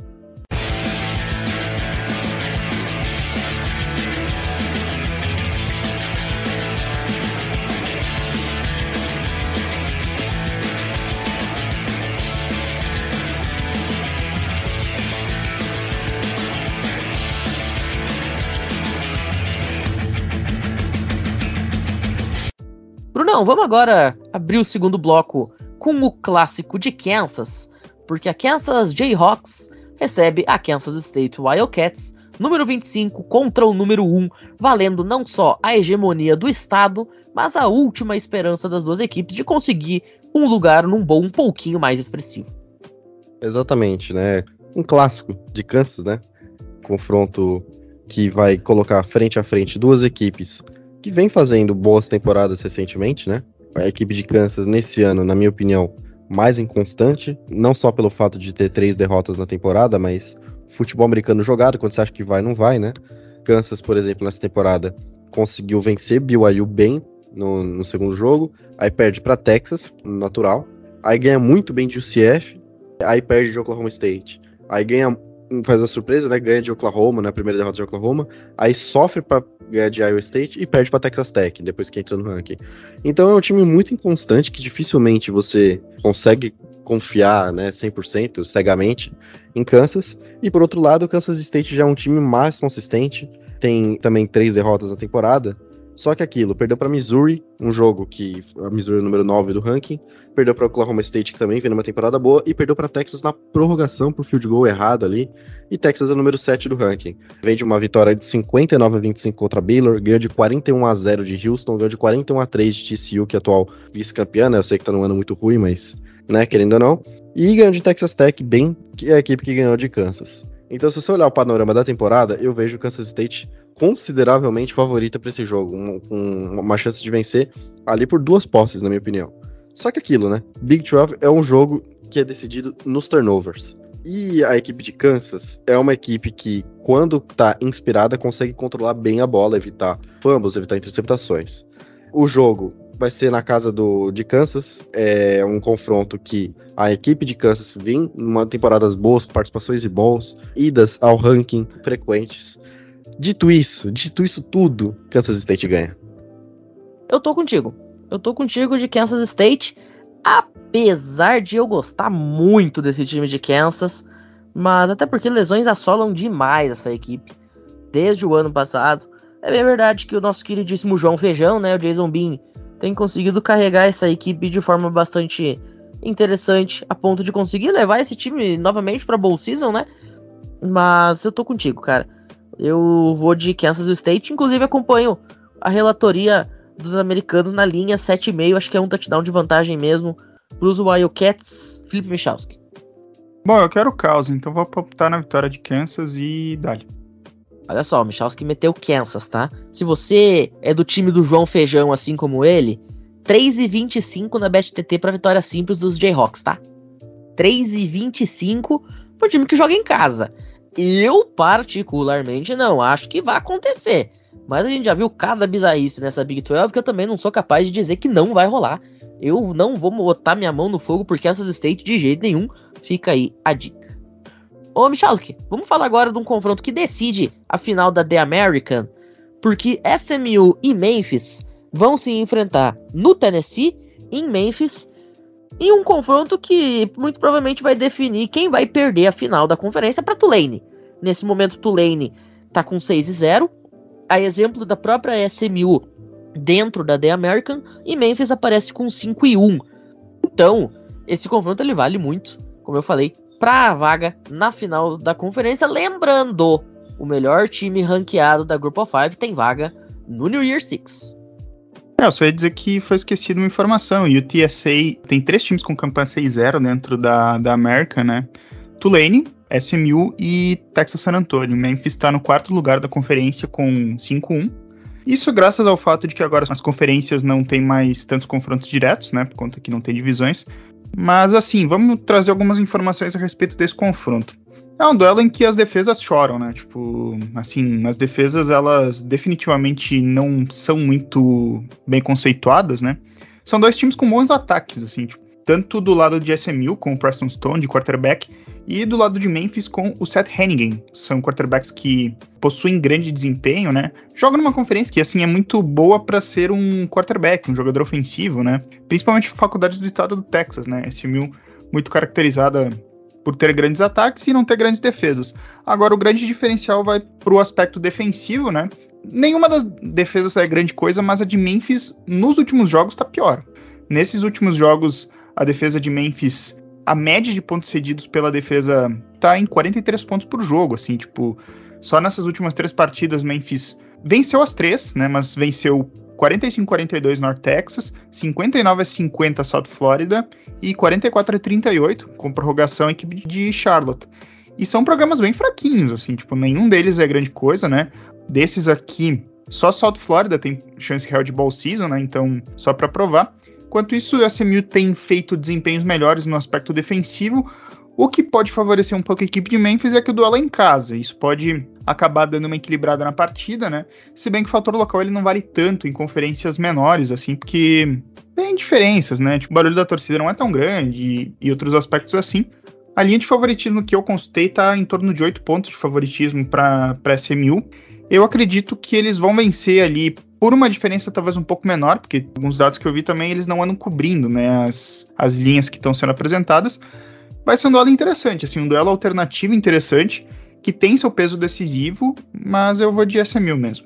Brunão, vamos agora abrir o segundo bloco com o clássico de Kansas, porque a Kansas Jayhawks recebe a Kansas State Wildcats, número 25 contra o número 1, valendo não só a hegemonia do estado, mas a última esperança das duas equipes de conseguir um lugar num bom um pouquinho mais expressivo. Exatamente, né? Um clássico de Kansas, né? Confronto que vai colocar frente a frente duas equipes que vem fazendo boas temporadas recentemente, né? A equipe de Kansas, nesse ano, na minha opinião, mais inconstante, não só pelo fato de ter três derrotas na temporada, mas futebol americano jogado, quando você acha que vai, não vai, né? Kansas, por exemplo, nessa temporada, conseguiu vencer BYU bem no, no segundo jogo, aí perde para Texas, natural, aí ganha muito bem de UCF, aí perde de Oklahoma State, aí ganha faz a surpresa, né? Ganha de Oklahoma, na né, primeira derrota de Oklahoma, aí sofre para ganhar de Iowa State e perde para Texas Tech depois que entra no ranking. Então é um time muito inconstante que dificilmente você consegue confiar, né, 100% cegamente em Kansas. E por outro lado, o Kansas State já é um time mais consistente, tem também três derrotas na temporada, só que aquilo, perdeu para Missouri, um jogo que a Missouri é o número 9 do ranking, perdeu para Oklahoma State, que também vem numa temporada boa, e perdeu para Texas na prorrogação por field goal errado ali, e Texas é o número 7 do ranking. Vem de uma vitória de 59 a 25 contra Baylor, ganhou de 41 a 0 de Houston, ganhou de 41 a 3 de TCU, que é atual vice-campeã, né? Eu sei que tá num ano muito ruim, mas, né, querendo ou não. E ganhou de Texas Tech, bem, que é a equipe que ganhou de Kansas. Então, se você olhar o panorama da temporada, eu vejo o Kansas State consideravelmente favorita para esse jogo, com um, uma chance de vencer ali por duas posses, na minha opinião. Só que aquilo, né? Big 12 é um jogo que é decidido nos turnovers. E a equipe de Kansas é uma equipe que, quando tá inspirada, consegue controlar bem a bola, evitar fumbles, evitar interceptações. O jogo vai ser na casa do, de Kansas. É um confronto que a equipe de Kansas vem numa temporadas boas, participações e bons, idas ao ranking frequentes. Dito isso, dito isso tudo, Kansas State ganha. Eu tô contigo. Eu tô contigo de Kansas State, apesar de eu gostar muito desse time de Kansas, mas até porque lesões assolam demais essa equipe desde o ano passado. É bem verdade que o nosso queridíssimo João Feijão, né, o Jason Bean, tem conseguido carregar essa equipe de forma bastante interessante, a ponto de conseguir levar esse time novamente para Bowl Season, né? Mas eu tô contigo, cara. Eu vou de Kansas State, inclusive acompanho a relatoria dos americanos na linha 7,5, acho que é um touchdown de vantagem mesmo para os Wildcats, Felipe Michalski. Bom, eu quero o caos, então vou apontar na vitória de Kansas e dali. Olha só, Michalski meteu Kansas, tá? Se você é do time do João Feijão, assim como ele, 3,25 na BetTT para vitória simples dos Jayhawks, tá? 3,25 pro time que joga em casa. Eu, particularmente, não acho que vai acontecer. Mas a gente já viu cada bizarrice nessa Big 12 que eu também não sou capaz de dizer que não vai rolar. Eu não vou botar minha mão no fogo porque essas states de jeito nenhum. Fica aí a dica. Ô, Michalski, vamos falar agora de um confronto que decide a final da The American. Porque SMU e Memphis vão se enfrentar no Tennessee, em Memphis, em um confronto que muito provavelmente vai definir quem vai perder a final da conferência para Tulane. Nesse momento, Tulane tá com 6 e 0, a exemplo da própria SMU dentro da The American, e Memphis aparece com 5 e 1. Então, esse confronto ele vale muito, como eu falei, para a vaga na final da conferência. Lembrando, o melhor time ranqueado da Group of Five tem vaga no New Year Six. É, eu só ia dizer que foi esquecido uma informação. E o TSA tem três times com campanha 6-0 dentro da, da América, né? Tulane, SMU e Texas San Antonio. Memphis está no quarto lugar da conferência com 5-1. Isso graças ao fato de que agora as conferências não tem mais tantos confrontos diretos, né? Por conta que não tem divisões. Mas assim, vamos trazer algumas informações a respeito desse confronto. É um duelo em que as defesas choram, né? Tipo, assim, as defesas elas definitivamente não são muito bem conceituadas, né? São dois times com bons ataques, assim, tipo, tanto do lado de SMU com o Preston Stone de quarterback e do lado de Memphis com o Seth Hennigan. São quarterbacks que possuem grande desempenho, né? Jogam numa conferência que assim é muito boa para ser um quarterback, um jogador ofensivo, né? Principalmente faculdades do estado do Texas, né? SMU muito caracterizada por ter grandes ataques e não ter grandes defesas. Agora o grande diferencial vai pro aspecto defensivo, né? Nenhuma das defesas é grande coisa, mas a de Memphis nos últimos jogos tá pior. Nesses últimos jogos, a defesa de Memphis a média de pontos cedidos pela defesa tá em 43 pontos por jogo, assim, tipo, só nessas últimas três partidas Memphis venceu as três, né, mas venceu 45-42 North Texas, 59-50 South Florida e 44-38 com prorrogação equipe de Charlotte. E são programas bem fraquinhos, assim, tipo, nenhum deles é grande coisa, né? Desses aqui, só South Florida tem chance real de ball season, né? Então, só para provar. Enquanto isso, o SMU tem feito desempenhos melhores no aspecto defensivo, o que pode favorecer um pouco a equipe de Memphis é que o duelo é em casa. Isso pode acabar dando uma equilibrada na partida, né? Se bem que o fator local ele não vale tanto em conferências menores, assim, porque tem diferenças, né? Tipo, o barulho da torcida não é tão grande e, e outros aspectos assim. A linha de favoritismo que eu consultei está em torno de 8 pontos de favoritismo para SMU. Eu acredito que eles vão vencer ali por uma diferença talvez um pouco menor, porque alguns dados que eu vi também eles não andam cobrindo, né, as, as linhas que estão sendo apresentadas. Vai ser um duelo interessante, assim, um duelo alternativo interessante, que tem seu peso decisivo, mas eu vou de SMU mesmo.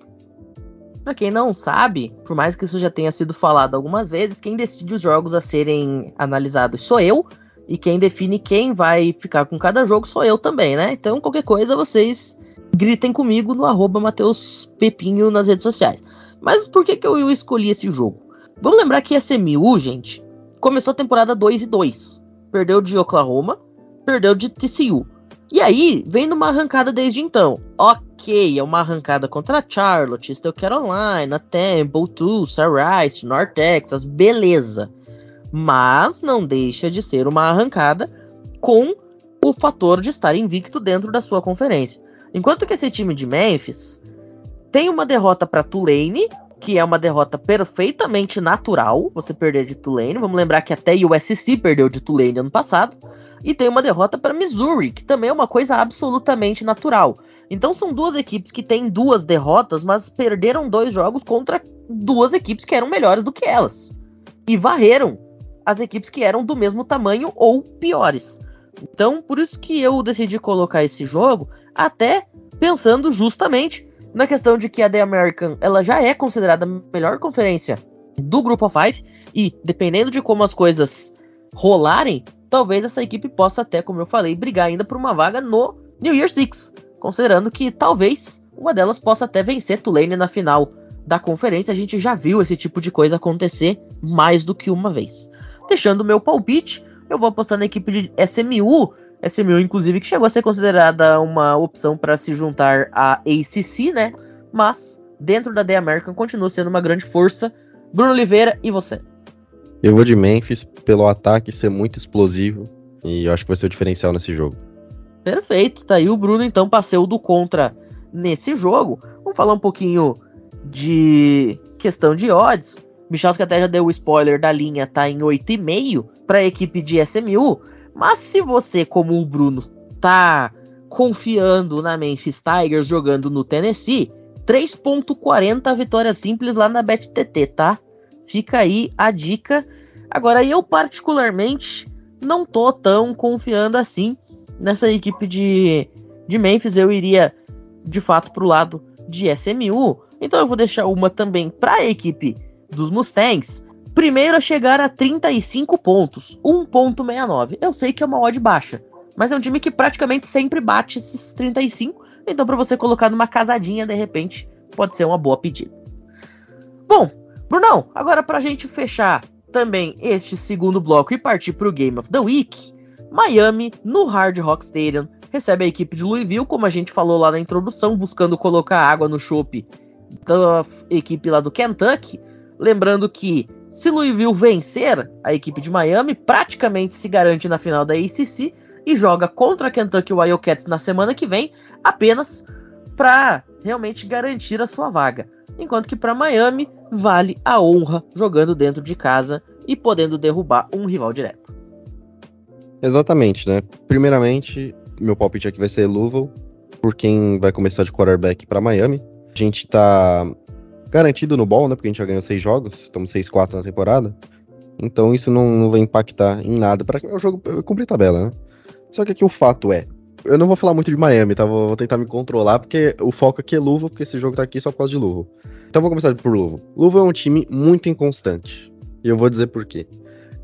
Pra quem não sabe, por mais que isso já tenha sido falado algumas vezes, quem decide os jogos a serem analisados sou eu, e quem define quem vai ficar com cada jogo sou eu também, né? Então, qualquer coisa, vocês gritem comigo no arroba Pepinho nas redes sociais. Mas por que, que eu escolhi esse jogo? Vamos lembrar que a SMU, gente, começou a temporada 2 e 2. Perdeu de Oklahoma, perdeu de TCU. E aí, vem numa arrancada desde então. Ok, é uma arrancada contra Charlotte, Eastern Carolina, Temple, Tulsa, Rice, North Texas, beleza. Mas não deixa de ser uma arrancada com o fator de estar invicto dentro da sua conferência. Enquanto que esse time de Memphis tem uma derrota para Tulane, que é uma derrota perfeitamente natural, você perder de Tulane. Vamos lembrar que até USC perdeu de Tulane ano passado. E tem uma derrota para Missouri, que também é uma coisa absolutamente natural. Então são duas equipes que têm duas derrotas, mas perderam dois jogos contra duas equipes que eram melhores do que elas. E varreram as equipes que eram do mesmo tamanho ou piores. Então, por isso que eu decidi colocar esse jogo, até pensando justamente na questão de que a The American ela já é considerada a melhor conferência do Grupo of Five e dependendo de como as coisas rolarem, talvez essa equipe possa até, como eu falei, brigar ainda por uma vaga no New Year Six, considerando que talvez uma delas possa até vencer Tulane na final da conferência. A gente já viu esse tipo de coisa acontecer mais do que uma vez. Deixando meu palpite, eu vou apostar na equipe de SMU SMU, inclusive, que chegou a ser considerada uma opção para se juntar à ACC, né? Mas, dentro da The American, continua sendo uma grande força. Bruno Oliveira, e você? Eu vou de Memphis pelo ataque ser muito explosivo e eu acho que vai ser o diferencial nesse jogo. Perfeito, tá aí o Bruno então passou do contra nesse jogo. Vamos falar um pouquinho de questão de odds. Michalski até já deu o spoiler da linha, tá em 8,5 para a equipe de SMU. Mas se você, como o Bruno, tá confiando na Memphis Tigers jogando no Tennessee, 3.40 vitória simples lá na BetTT, tá? Fica aí a dica. Agora eu particularmente não tô tão confiando assim nessa equipe de, de Memphis. Eu iria de fato pro lado de SMU. Então eu vou deixar uma também para a equipe dos Mustangs. Primeiro a chegar a 35 pontos, 1.69. Eu sei que é uma odd baixa, mas é um time que praticamente sempre bate esses 35. Então para você colocar numa casadinha de repente, pode ser uma boa pedida. Bom, Brunão, agora pra gente fechar também este segundo bloco e partir pro Game of the Week, Miami no Hard Rock Stadium recebe a equipe de Louisville, como a gente falou lá na introdução, buscando colocar água no chope da equipe lá do Kentucky. Lembrando que se Louisville vencer a equipe de Miami, praticamente se garante na final da ACC e joga contra a Kentucky Wildcats na semana que vem, apenas para realmente garantir a sua vaga. Enquanto que para Miami vale a honra jogando dentro de casa e podendo derrubar um rival direto. Exatamente, né? Primeiramente, meu palpite aqui vai ser Louisville, por quem vai começar de quarterback para Miami. A gente tá garantido no ball, né? Porque a gente já ganhou seis jogos, estamos 6-4 na temporada. Então isso não, não vai impactar em nada para o jogo cumprir tabela, né? Só que aqui o fato é, eu não vou falar muito de Miami, tá? Vou, vou tentar me controlar, porque o foco aqui é Luva, porque esse jogo tá aqui só por causa de Luva. Então vou começar por Luva. Luva é um time muito inconstante. E eu vou dizer por quê.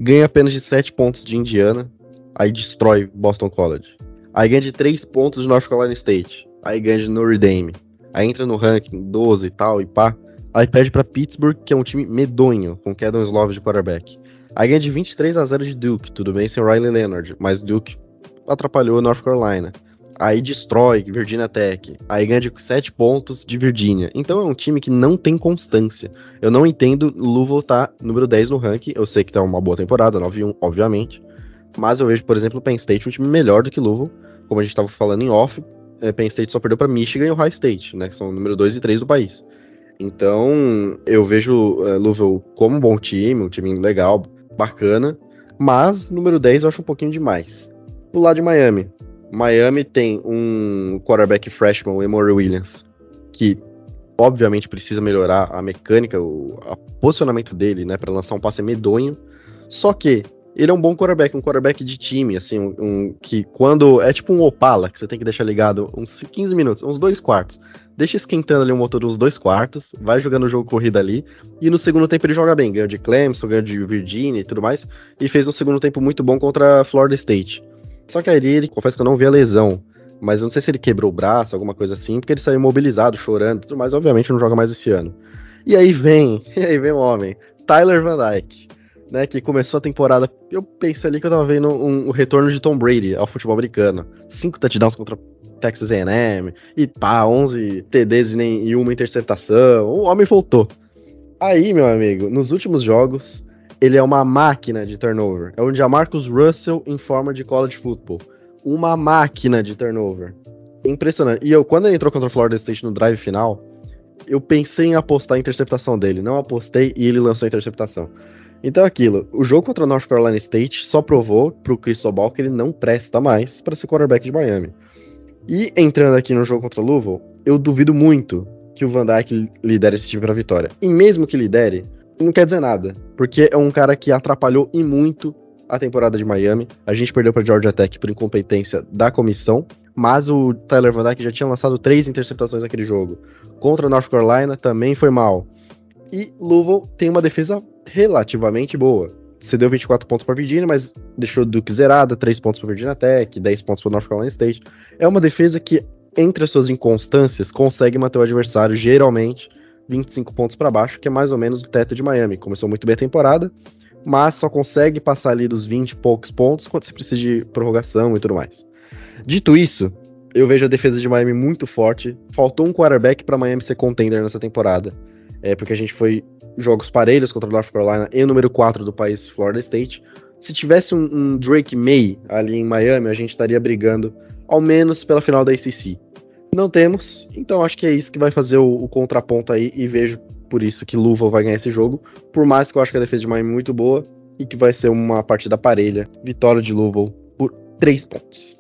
Ganha apenas de 7 pontos de Indiana, aí destrói Boston College. Aí ganha de 3 pontos de North Carolina State. Aí ganha de Notre Dame. Aí entra no ranking 12 e tal, e pá. Aí perde para Pittsburgh, que é um time medonho, com Kedon Slove de quarterback. Aí ganha de 23 a 0 de Duke, tudo bem sem Riley Leonard, mas Duke atrapalhou North Carolina. Aí destrói Virginia Tech. Aí ganha de 7 pontos de Virginia. Então é um time que não tem constância. Eu não entendo Louisville tá número 10 no ranking. Eu sei que tá uma boa temporada, 9-1, obviamente. Mas eu vejo, por exemplo, o Penn State um time melhor do que Louisville. Como a gente tava falando em off, é, Penn State só perdeu para Michigan e Ohio State, né? Que são o número 2 e 3 do país. Então, eu vejo uh, Louisville como um bom time, um time legal, bacana. Mas, número 10 eu acho um pouquinho demais. Pro lado de Miami. Miami tem um quarterback freshman, o Emory Williams, que obviamente precisa melhorar a mecânica, o a posicionamento dele, né, para lançar um passe medonho. Só que ele é um bom quarterback, um quarterback de time, assim, um, um, que quando. É tipo um Opala, que você tem que deixar ligado uns 15 minutos, uns dois quartos. Deixa esquentando ali o motor uns dois quartos, vai jogando o jogo corrida ali, e no segundo tempo ele joga bem. Ganhou de Clemson, ganhou de Virginia e tudo mais, e fez um segundo tempo muito bom contra a Florida State. Só que aí ele, confesso que eu não vi a lesão, mas eu não sei se ele quebrou o braço, alguma coisa assim, porque ele saiu imobilizado, chorando e tudo mais, obviamente não joga mais esse ano. E aí vem, (laughs) e aí vem o homem, Tyler Van Dyke né, que começou a temporada. Eu pensei ali que eu tava vendo um, um retorno de Tom Brady ao futebol americano. Cinco touchdowns contra Texas A&M, e pá, 11 TDs e, nem, e uma interceptação. O homem voltou. Aí, meu amigo, nos últimos jogos, ele é uma máquina de turnover. É onde a Marcus Russell em forma de college football. Uma máquina de turnover. Impressionante. E eu, quando ele entrou contra o Florida State no drive final, eu pensei em apostar a interceptação dele. Não apostei e ele lançou a interceptação. Então aquilo, o jogo contra o North Carolina State só provou pro Cristobal que ele não presta mais para ser quarterback de Miami. E entrando aqui no jogo contra o Louisville, eu duvido muito que o Van Dyke lidere esse time pra vitória. E mesmo que lidere, não quer dizer nada, porque é um cara que atrapalhou e muito a temporada de Miami. A gente perdeu para Georgia Tech por incompetência da comissão, mas o Tyler Van Dyke já tinha lançado três interceptações naquele jogo. Contra North Carolina também foi mal. E Louisville tem uma defesa relativamente boa. Cedeu 24 pontos para Virginia, mas deixou Duke zerada, 3 pontos para Virginia Tech, 10 pontos para North Carolina State. É uma defesa que, entre as suas inconstâncias, consegue manter o adversário geralmente 25 pontos para baixo, que é mais ou menos o teto de Miami. Começou muito bem a temporada, mas só consegue passar ali dos 20 e poucos pontos quando se precisa de prorrogação e tudo mais. Dito isso, eu vejo a defesa de Miami muito forte. Faltou um quarterback para Miami ser contender nessa temporada. É porque a gente foi jogos parelhos contra o North Carolina e o número 4 do país, Florida State. se tivesse um, um, Drake May ali em Miami, a gente estaria brigando ao menos pela final da ACC. Não temos, então acho que é isso que vai fazer o, o contraponto aí e vejo por isso que Louisville vai ganhar esse jogo, por mais que eu acho que a defesa de Miami é muito boa e que vai ser uma partida parelha. Vitória de Louisville por 3 pontos.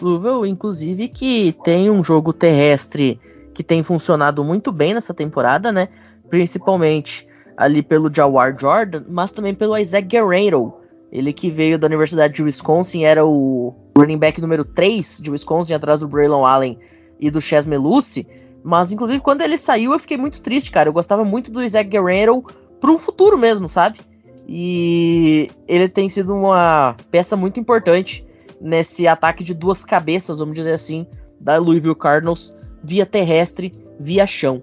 Louisville, inclusive, que tem um jogo terrestre que tem funcionado muito bem nessa temporada, né? Principalmente ali pelo Jawar Jordan, mas também pelo Isaac Guerrero. Ele que veio da Universidade de Wisconsin, era o running back número 3 de Wisconsin, atrás do Braylon Allen e do Chas Melucci. Mas, inclusive, quando ele saiu, eu fiquei muito triste, cara. Eu gostava muito do Isaac Guerrero pro futuro mesmo, sabe? E ele tem sido uma peça muito importante nesse ataque de duas cabeças, vamos dizer assim, da Louisville Cardinals, via terrestre, via chão.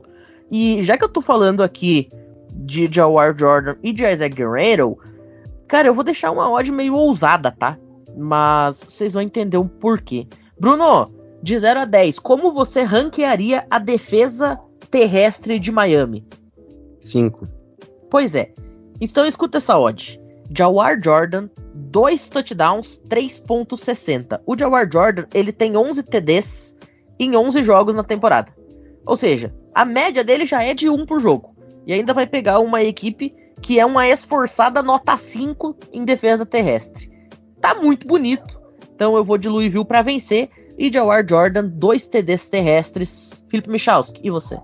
E já que eu tô falando aqui de Jawar Jordan e de Isaac Guerrero, cara, eu vou deixar uma odd meio ousada, tá? Mas vocês vão entender o porquê. Bruno, de 0 a 10, como você ranquearia a defesa terrestre de Miami? 5. Pois é. Então escuta essa odd. Jawar Jordan, 2 touchdowns, 3.60. O Jawar Jordan, ele tem 11 TDs em 11 jogos na temporada. Ou seja, a média dele já é de 1 por jogo. E ainda vai pegar uma equipe que é uma esforçada nota 5 em defesa terrestre. Tá muito bonito. Então eu vou de Louisville para vencer e Jawar Jordan, dois TDs terrestres. Felipe Michalski, e você?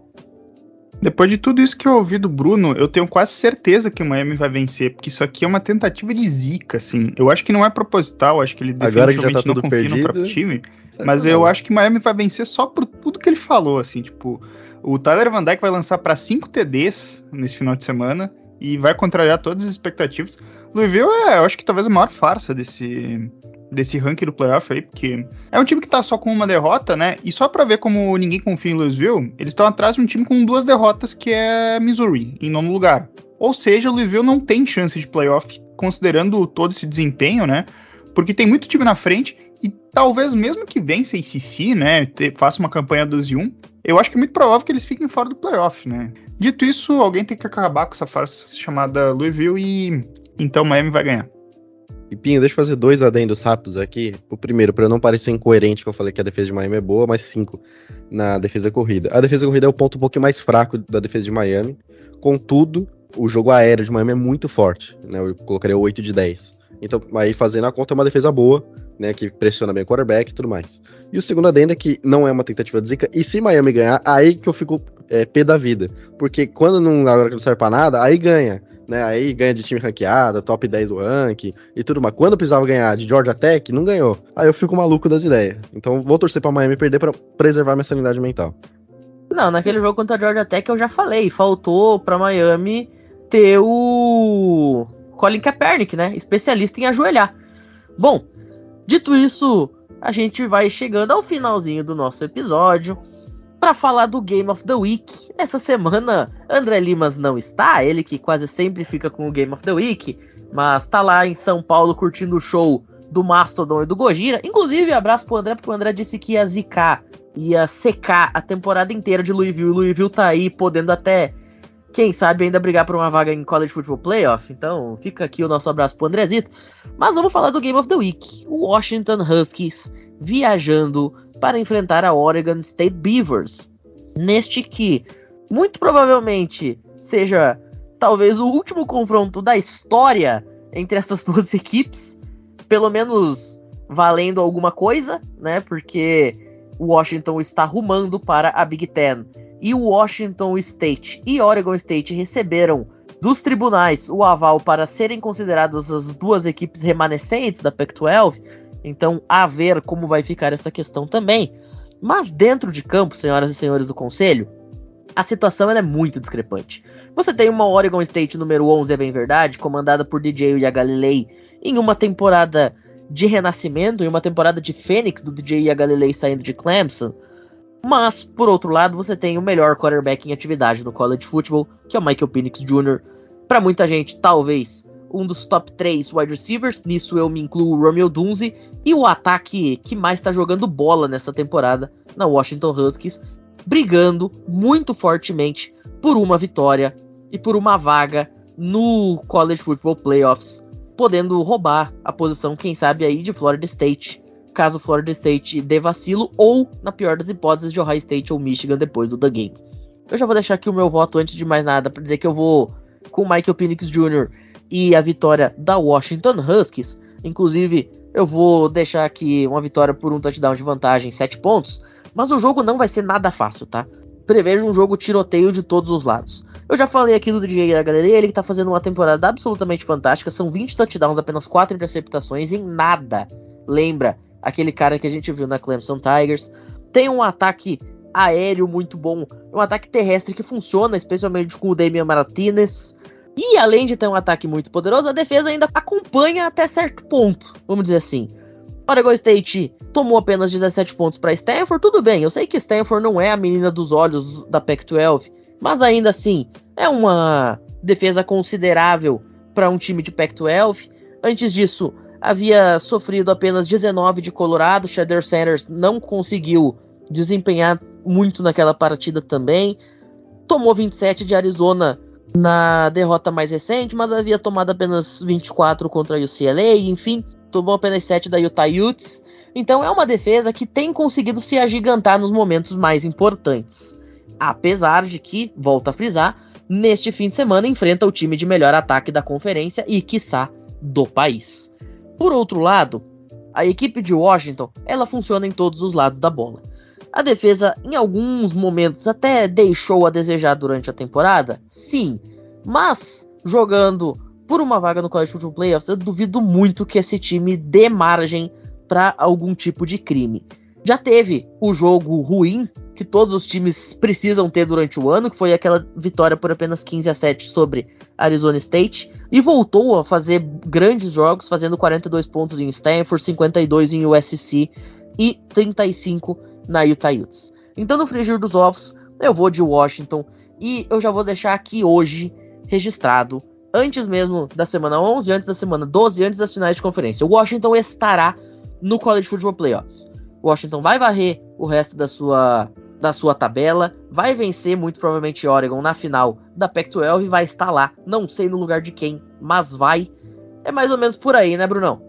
Depois de tudo isso que eu ouvi do Bruno, eu tenho quase certeza que o Miami vai vencer, porque isso aqui é uma tentativa de zica, assim. Eu acho que não é proposital, acho que ele Agora que já tá tudo perdido, no próprio time, mas eu acho que o Miami vai vencer só por tudo que ele falou, assim, tipo, o Tyler Van Dyke vai lançar para 5 TDs nesse final de semana e vai contrariar todas as expectativas. Louisville é, eu acho que talvez a maior farsa desse, desse ranking do playoff aí, porque é um time que tá só com uma derrota, né? E só pra ver como ninguém confia em Louisville, eles estão atrás de um time com duas derrotas, que é Missouri, em nono lugar. Ou seja, Louisville não tem chance de playoff, considerando todo esse desempenho, né? Porque tem muito time na frente e talvez mesmo que vença a ACC, né, faça uma campanha 12 1, eu acho que é muito provável que eles fiquem fora do playoff, né? Dito isso, alguém tem que acabar com essa farsa chamada Louisville e então Miami vai ganhar. E deixa eu fazer dois adendos rápidos aqui. O primeiro, para não parecer incoerente que eu falei que a defesa de Miami é boa, mas cinco na defesa corrida. A defesa corrida é o ponto um pouquinho mais fraco da defesa de Miami. Contudo, o jogo aéreo de Miami é muito forte. Né? Eu colocaria 8 de 10. Então, aí fazendo a conta é uma defesa boa, né? Que pressiona bem o quarterback e tudo mais. E o segundo adendo é que não é uma tentativa de zica. E se Miami ganhar, aí que eu fico é, pé da vida. Porque quando não, agora que não serve pra nada, aí ganha né? Aí ganha de time ranqueado, top 10 do ranking e tudo mais. Quando precisava ganhar de Georgia Tech, não ganhou. Aí eu fico maluco das ideias. Então vou torcer pra Miami perder para preservar minha sanidade mental. Não, naquele jogo contra a Georgia Tech eu já falei, faltou pra Miami ter o Colin Kaepernick, né? Especialista em ajoelhar. Bom, dito isso, a gente vai chegando ao finalzinho do nosso episódio para falar do Game of the Week. Essa semana, André Limas não está, ele que quase sempre fica com o Game of the Week, mas tá lá em São Paulo curtindo o show do Mastodon e do Gojira. Inclusive, abraço pro André, porque o André disse que ia zicar, ia secar a temporada inteira de Louisville. Louisville tá aí podendo até, quem sabe, ainda brigar por uma vaga em College Football Playoff. Então, fica aqui o nosso abraço pro Andrezito. Mas vamos falar do Game of the Week. O Washington Huskies viajando para enfrentar a Oregon State Beavers. Neste que, muito provavelmente, seja talvez o último confronto da história entre essas (laughs) duas equipes, pelo menos valendo alguma coisa, né? Porque Washington está rumando para a Big Ten e Washington State e Oregon State receberam dos tribunais o aval para serem consideradas as duas equipes remanescentes da Pac-12. Então, a ver como vai ficar essa questão também. Mas dentro de campo, senhoras e senhores do conselho, a situação é muito discrepante. Você tem uma Oregon State número 11, é bem verdade, comandada por DJ e Galilei em uma temporada de renascimento, em uma temporada de Fênix do DJ e Galilei saindo de Clemson. Mas, por outro lado, você tem o melhor quarterback em atividade no college football, que é o Michael Penix Jr. Para muita gente, talvez um dos top 3 wide receivers, nisso eu me incluo o Romeo Dunze, e o ataque que mais está jogando bola nessa temporada na Washington Huskies, brigando muito fortemente por uma vitória e por uma vaga no College Football Playoffs. podendo roubar a posição, quem sabe aí, de Florida State, caso Florida State dê vacilo, ou, na pior das hipóteses, de Ohio State ou Michigan depois do The Game. Eu já vou deixar aqui o meu voto antes de mais nada, para dizer que eu vou com o Michael Penix Jr. e a vitória da Washington Huskies. Inclusive, eu vou deixar aqui uma vitória por um touchdown de vantagem, 7 pontos. Mas o jogo não vai ser nada fácil, tá? Prevejo um jogo tiroteio de todos os lados. Eu já falei aqui do DJ da galeria, ele que tá fazendo uma temporada absolutamente fantástica. São 20 touchdowns, apenas 4 interceptações em nada. Lembra aquele cara que a gente viu na Clemson Tigers. Tem um ataque aéreo muito bom, um ataque terrestre que funciona, especialmente com o Damian Martinez. E além de ter um ataque muito poderoso, a defesa ainda acompanha até certo ponto, vamos dizer assim. Oregon State tomou apenas 17 pontos para Stanford, tudo bem, eu sei que Stanford não é a menina dos olhos da Pac-12, mas ainda assim é uma defesa considerável para um time de Pac-12. Antes disso, havia sofrido apenas 19 de Colorado, Shader Sanders não conseguiu desempenhar muito naquela partida também. Tomou 27 de Arizona na derrota mais recente, mas havia tomado apenas 24 contra a UCLA, enfim, tomou apenas 7 da Utah Utes. Então é uma defesa que tem conseguido se agigantar nos momentos mais importantes. Apesar de que, volta a frisar, neste fim de semana enfrenta o time de melhor ataque da conferência e, quiçá, do país. Por outro lado, a equipe de Washington, ela funciona em todos os lados da bola. A defesa, em alguns momentos, até deixou a desejar durante a temporada, sim, mas jogando por uma vaga no College Football Playoffs, eu duvido muito que esse time dê margem para algum tipo de crime. Já teve o jogo ruim que todos os times precisam ter durante o ano, que foi aquela vitória por apenas 15 a 7 sobre Arizona State, e voltou a fazer grandes jogos, fazendo 42 pontos em Stanford, 52 em USC e 35 na Utah Utes. Então, no frigir dos ovos, eu vou de Washington e eu já vou deixar aqui hoje registrado, antes mesmo da semana 11, antes da semana 12, antes das finais de conferência. O Washington estará no College Football Playoffs. Washington vai varrer o resto da sua da sua tabela, vai vencer muito provavelmente Oregon na final da Pac-12 e vai estar lá, não sei no lugar de quem, mas vai. É mais ou menos por aí, né, Brunão?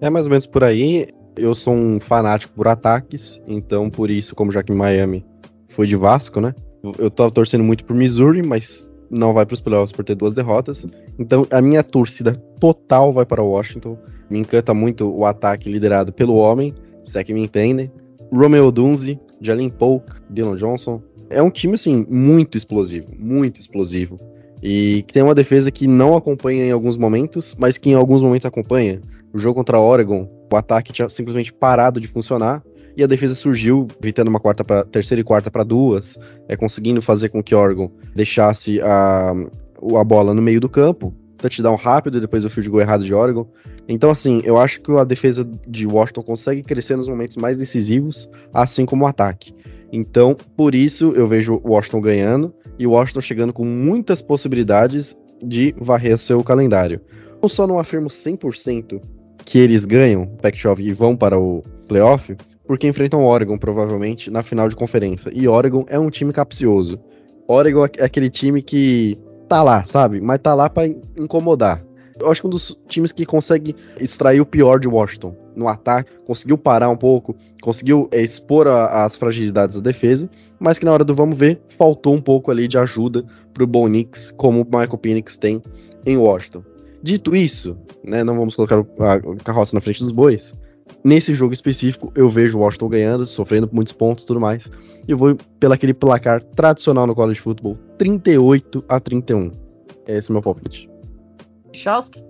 É mais ou menos por aí eu sou um fanático por ataques, então por isso, como já que Miami foi de Vasco, né? Eu tô torcendo muito por Missouri, mas não vai para os playoffs por ter duas derrotas. Então a minha torcida total vai para Washington. Me encanta muito o ataque liderado pelo homem, se é que me entendem. Romeo Dunze, Jalen Polk, Dylan Johnson. É um time, assim, muito explosivo, muito explosivo. E que tem uma defesa que não acompanha em alguns momentos, mas que em alguns momentos acompanha. O jogo contra a Oregon, o ataque tinha simplesmente parado de funcionar e a defesa surgiu, evitando uma quarta terceira e quarta para duas, é, conseguindo fazer com que Oregon deixasse a, a bola no meio do campo, touchdown rápido e depois o field goal errado de Oregon. Então, assim, eu acho que a defesa de Washington consegue crescer nos momentos mais decisivos, assim como o ataque. Então, por isso, eu vejo Washington ganhando e Washington chegando com muitas possibilidades de varrer seu calendário. Eu só não afirmo 100% que eles ganham Pac-12 e vão para o playoff, porque enfrentam Oregon, provavelmente, na final de conferência. E Oregon é um time capcioso. Oregon é aquele time que tá lá, sabe? Mas tá lá para incomodar. Eu acho que um dos times que consegue extrair o pior de Washington no ataque, conseguiu parar um pouco, conseguiu é, expor a, as fragilidades da defesa, mas que na hora do vamos ver, faltou um pouco ali de ajuda pro Bo Nix, como o Michael Penix tem em Washington. Dito isso, né, não vamos colocar a carroça na frente dos bois. Nesse jogo específico, eu vejo o Washington ganhando, sofrendo muitos pontos e tudo mais. E eu vou pelo aquele placar tradicional no college football, 38 a 31. Esse é o meu palpite. Chalski?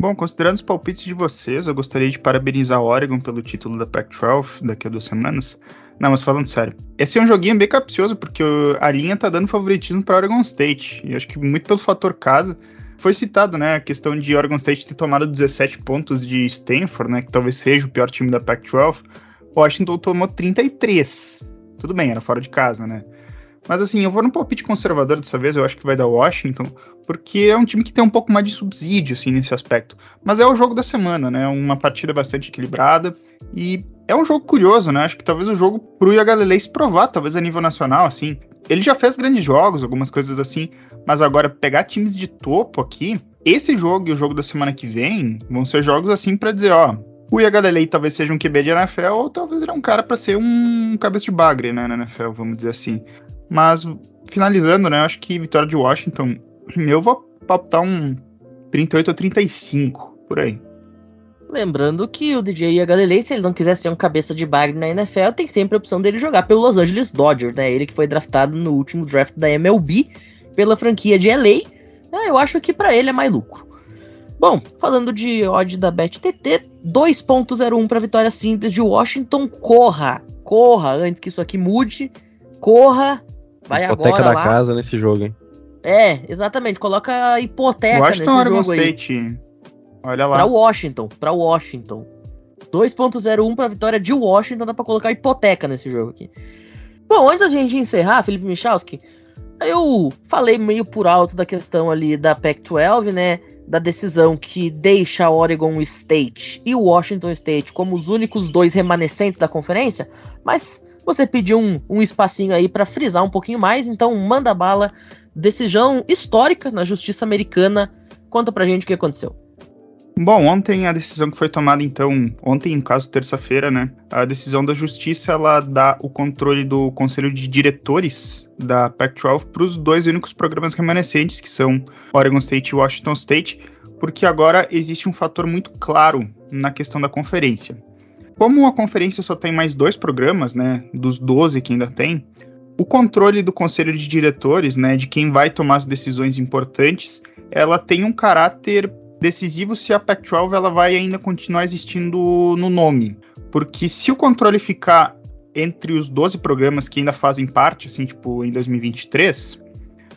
Bom, considerando os palpites de vocês, eu gostaria de parabenizar o Oregon pelo título da Pac-12 daqui a duas semanas. Não, mas falando sério, esse é um joguinho bem capcioso, porque a linha tá dando favoritismo para Oregon State. E acho que muito pelo fator casa, foi citado, né, a questão de Oregon State ter tomado 17 pontos de Stanford, né, que talvez seja o pior time da Pac-12. Washington tomou 33. Tudo bem, era fora de casa, né? Mas assim, eu vou no palpite conservador dessa vez, eu acho que vai dar Washington, porque é um time que tem um pouco mais de subsídio, assim, nesse aspecto. Mas é o jogo da semana, né? Uma partida bastante equilibrada e é um jogo curioso, né? Acho que talvez o jogo pro Ia Galilei se provar, talvez a nível nacional, assim. Ele já fez grandes jogos, algumas coisas assim, mas agora pegar times de topo aqui, esse jogo e o jogo da semana que vem vão ser jogos assim para dizer, ó, o Iagalelei talvez seja um QB de NFL ou talvez ele é um cara para ser um cabeça de bagre, né, na NFL, vamos dizer assim. Mas finalizando, né, acho que vitória de Washington, eu vou palpitar um 38 ou 35, por aí. Lembrando que o DJ Galilei, se ele não quiser ser um cabeça de bagre na NFL, tem sempre a opção dele jogar pelo Los Angeles Dodgers, né? Ele que foi draftado no último draft da MLB pela franquia de LA. Ah, eu acho que para ele é mais lucro. Bom, falando de odd da BetTT, 2.01 para vitória simples de Washington. Corra, corra antes que isso aqui mude. Corra, vai hipoteca agora da lá. casa nesse jogo, hein? É, exatamente, coloca a hipoteca Washington nesse Oregon jogo aí. State. Olha lá. Pra Washington, pra Washington. 2.01 pra vitória de Washington, dá pra colocar hipoteca nesse jogo aqui. Bom, antes da gente encerrar, Felipe Michalski, eu falei meio por alto da questão ali da Pac-12, né? Da decisão que deixa Oregon State e Washington State como os únicos dois remanescentes da conferência, mas você pediu um, um espacinho aí pra frisar um pouquinho mais, então manda bala. Decisão histórica na justiça americana. Conta pra gente o que aconteceu. Bom, ontem a decisão que foi tomada, então, ontem, no caso, terça-feira, né? A decisão da justiça, ela dá o controle do conselho de diretores da Pac-12 para os dois únicos programas remanescentes, que são Oregon State e Washington State, porque agora existe um fator muito claro na questão da conferência. Como a conferência só tem mais dois programas, né, dos 12 que ainda tem, o controle do conselho de diretores, né, de quem vai tomar as decisões importantes, ela tem um caráter decisivo se a Pac-12 ela vai ainda continuar existindo no nome. Porque se o controle ficar entre os 12 programas que ainda fazem parte, assim, tipo, em 2023,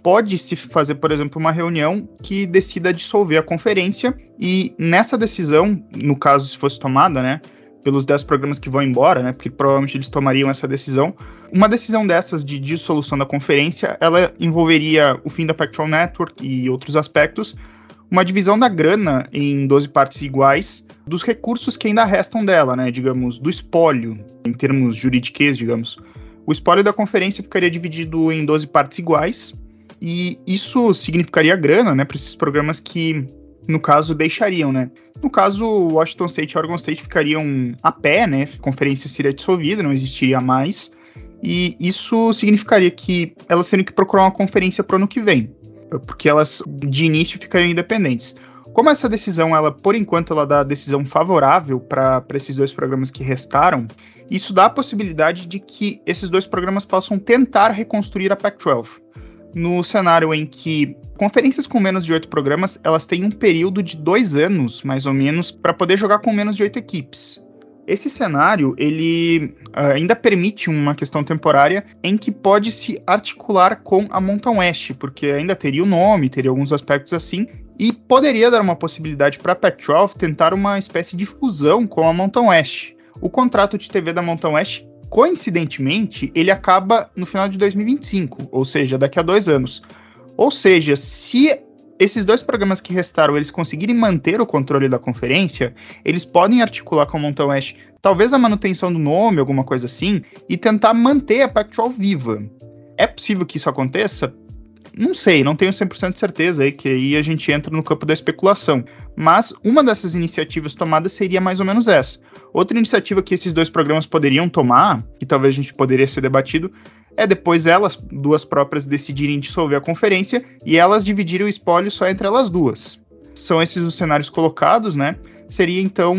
pode se fazer, por exemplo, uma reunião que decida dissolver a conferência e nessa decisão, no caso se fosse tomada, né, pelos 10 programas que vão embora, né, porque provavelmente eles tomariam essa decisão, uma decisão dessas de dissolução da conferência, ela envolveria o fim da Pac-12 Network e outros aspectos, uma divisão da grana em 12 partes iguais dos recursos que ainda restam dela, né? Digamos, do espólio, em termos jurídicos, digamos. O espólio da conferência ficaria dividido em 12 partes iguais, e isso significaria grana, né, para esses programas que, no caso, deixariam, né? No caso, Washington State e Oregon State ficariam a pé, né? A conferência seria dissolvida, não existiria mais. E isso significaria que elas teriam que procurar uma conferência para o ano que vem porque elas de início ficariam independentes. Como essa decisão, ela por enquanto ela dá a decisão favorável para esses dois programas que restaram, isso dá a possibilidade de que esses dois programas possam tentar reconstruir a Pac-12. No cenário em que conferências com menos de oito programas, elas têm um período de dois anos, mais ou menos, para poder jogar com menos de oito equipes. Esse cenário, ele uh, ainda permite uma questão temporária em que pode se articular com a Mountain West, porque ainda teria o nome, teria alguns aspectos assim, e poderia dar uma possibilidade para a Pac-12 tentar uma espécie de fusão com a Mountain West. O contrato de TV da Mountain West, coincidentemente, ele acaba no final de 2025, ou seja, daqui a dois anos. Ou seja, se esses dois programas que restaram, eles conseguirem manter o controle da conferência, eles podem articular com a Mountain West talvez a manutenção do nome, alguma coisa assim, e tentar manter a Pac-12 viva. É possível que isso aconteça? Não sei, não tenho 100% de certeza aí, que aí a gente entra no campo da especulação. Mas uma dessas iniciativas tomadas seria mais ou menos essa. Outra iniciativa que esses dois programas poderiam tomar, que talvez a gente poderia ser debatido, é depois elas, duas próprias, decidirem dissolver a conferência e elas dividirem o espólio só entre elas duas. São esses os cenários colocados, né? Seria então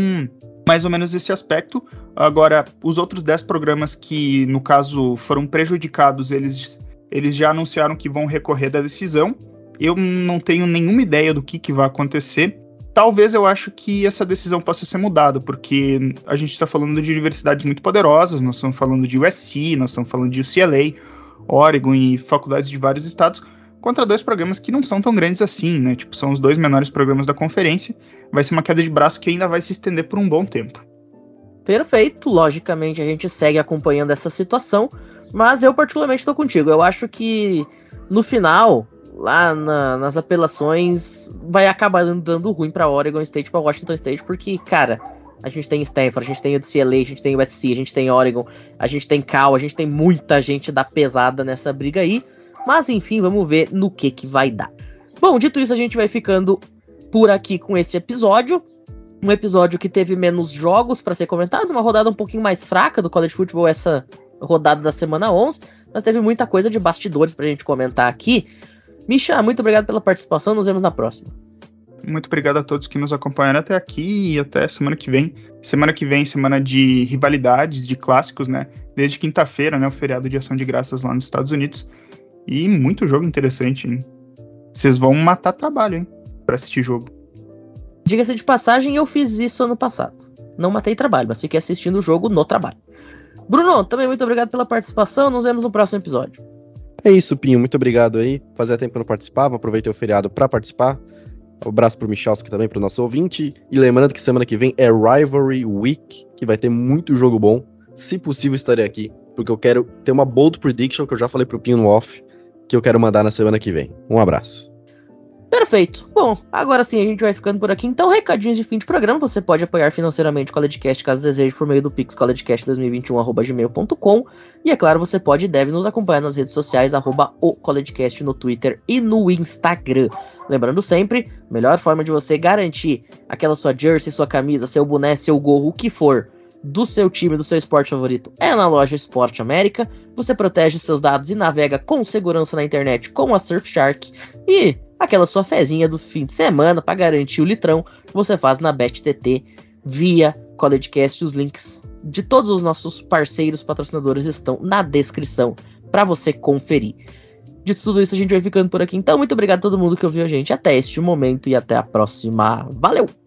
mais ou menos esse aspecto. Agora, os outros 10 programas que, no caso, foram prejudicados, eles, eles já anunciaram que vão recorrer da decisão. Eu não tenho nenhuma ideia do que, que vai acontecer. Talvez eu acho que essa decisão possa ser mudada, porque a gente está falando de universidades muito poderosas, nós estamos falando de USC, nós estamos falando de UCLA, Oregon e faculdades de vários estados, contra dois programas que não são tão grandes assim, né? Tipo, são os dois menores programas da conferência. Vai ser uma queda de braço que ainda vai se estender por um bom tempo. Perfeito, logicamente a gente segue acompanhando essa situação, mas eu particularmente estou contigo. Eu acho que no final lá na, nas apelações vai acabar dando ruim para Oregon State, para Washington State, porque, cara, a gente tem Stanford, a gente tem UCLA, a gente tem USC, a gente tem Oregon, a gente tem Cal, a gente tem muita gente da pesada nessa briga aí. Mas enfim, vamos ver no que que vai dar. Bom, dito isso, a gente vai ficando por aqui com esse episódio. Um episódio que teve menos jogos para ser comentados, uma rodada um pouquinho mais fraca do College Football essa rodada da semana 11, mas teve muita coisa de bastidores pra gente comentar aqui. Misha, muito obrigado pela participação, nos vemos na próxima. Muito obrigado a todos que nos acompanharam até aqui e até semana que vem. Semana que vem, semana de rivalidades, de clássicos, né? Desde quinta-feira, né? O feriado de ação de graças lá nos Estados Unidos. E muito jogo interessante, hein? Vocês vão matar trabalho, hein? Pra assistir jogo. Diga-se de passagem, eu fiz isso ano passado. Não matei trabalho, mas fiquei assistindo o jogo no trabalho. Bruno, também muito obrigado pela participação. Nos vemos no próximo episódio. É isso, Pinho. Muito obrigado aí. Fazia tempo que eu não participava, aproveitei o feriado para participar. Um abraço pro Michalski também, pro nosso ouvinte. E lembrando que semana que vem é Rivalry Week, que vai ter muito jogo bom. Se possível, estarei aqui, porque eu quero ter uma bold prediction que eu já falei pro Pinho no off, que eu quero mandar na semana que vem. Um abraço. Perfeito. Bom, agora sim a gente vai ficando por aqui. Então, recadinhos de fim de programa. Você pode apoiar financeiramente o CollegeCast caso deseje por meio do Pix collegecast2021.gmail.com. E é claro, você pode e deve nos acompanhar nas redes sociais, arroba o CollegeCast no Twitter e no Instagram. Lembrando sempre, melhor forma de você garantir aquela sua jersey, sua camisa, seu boné, seu gorro, o que for do seu time, do seu esporte favorito é na loja Esporte América. Você protege seus dados e navega com segurança na internet com a Surfshark. E aquela sua fezinha do fim de semana para garantir o litrão, você faz na BetTT via CollegeCast. Os links de todos os nossos parceiros patrocinadores estão na descrição para você conferir. De tudo isso, a gente vai ficando por aqui. Então, muito obrigado a todo mundo que ouviu a gente até este momento e até a próxima. Valeu!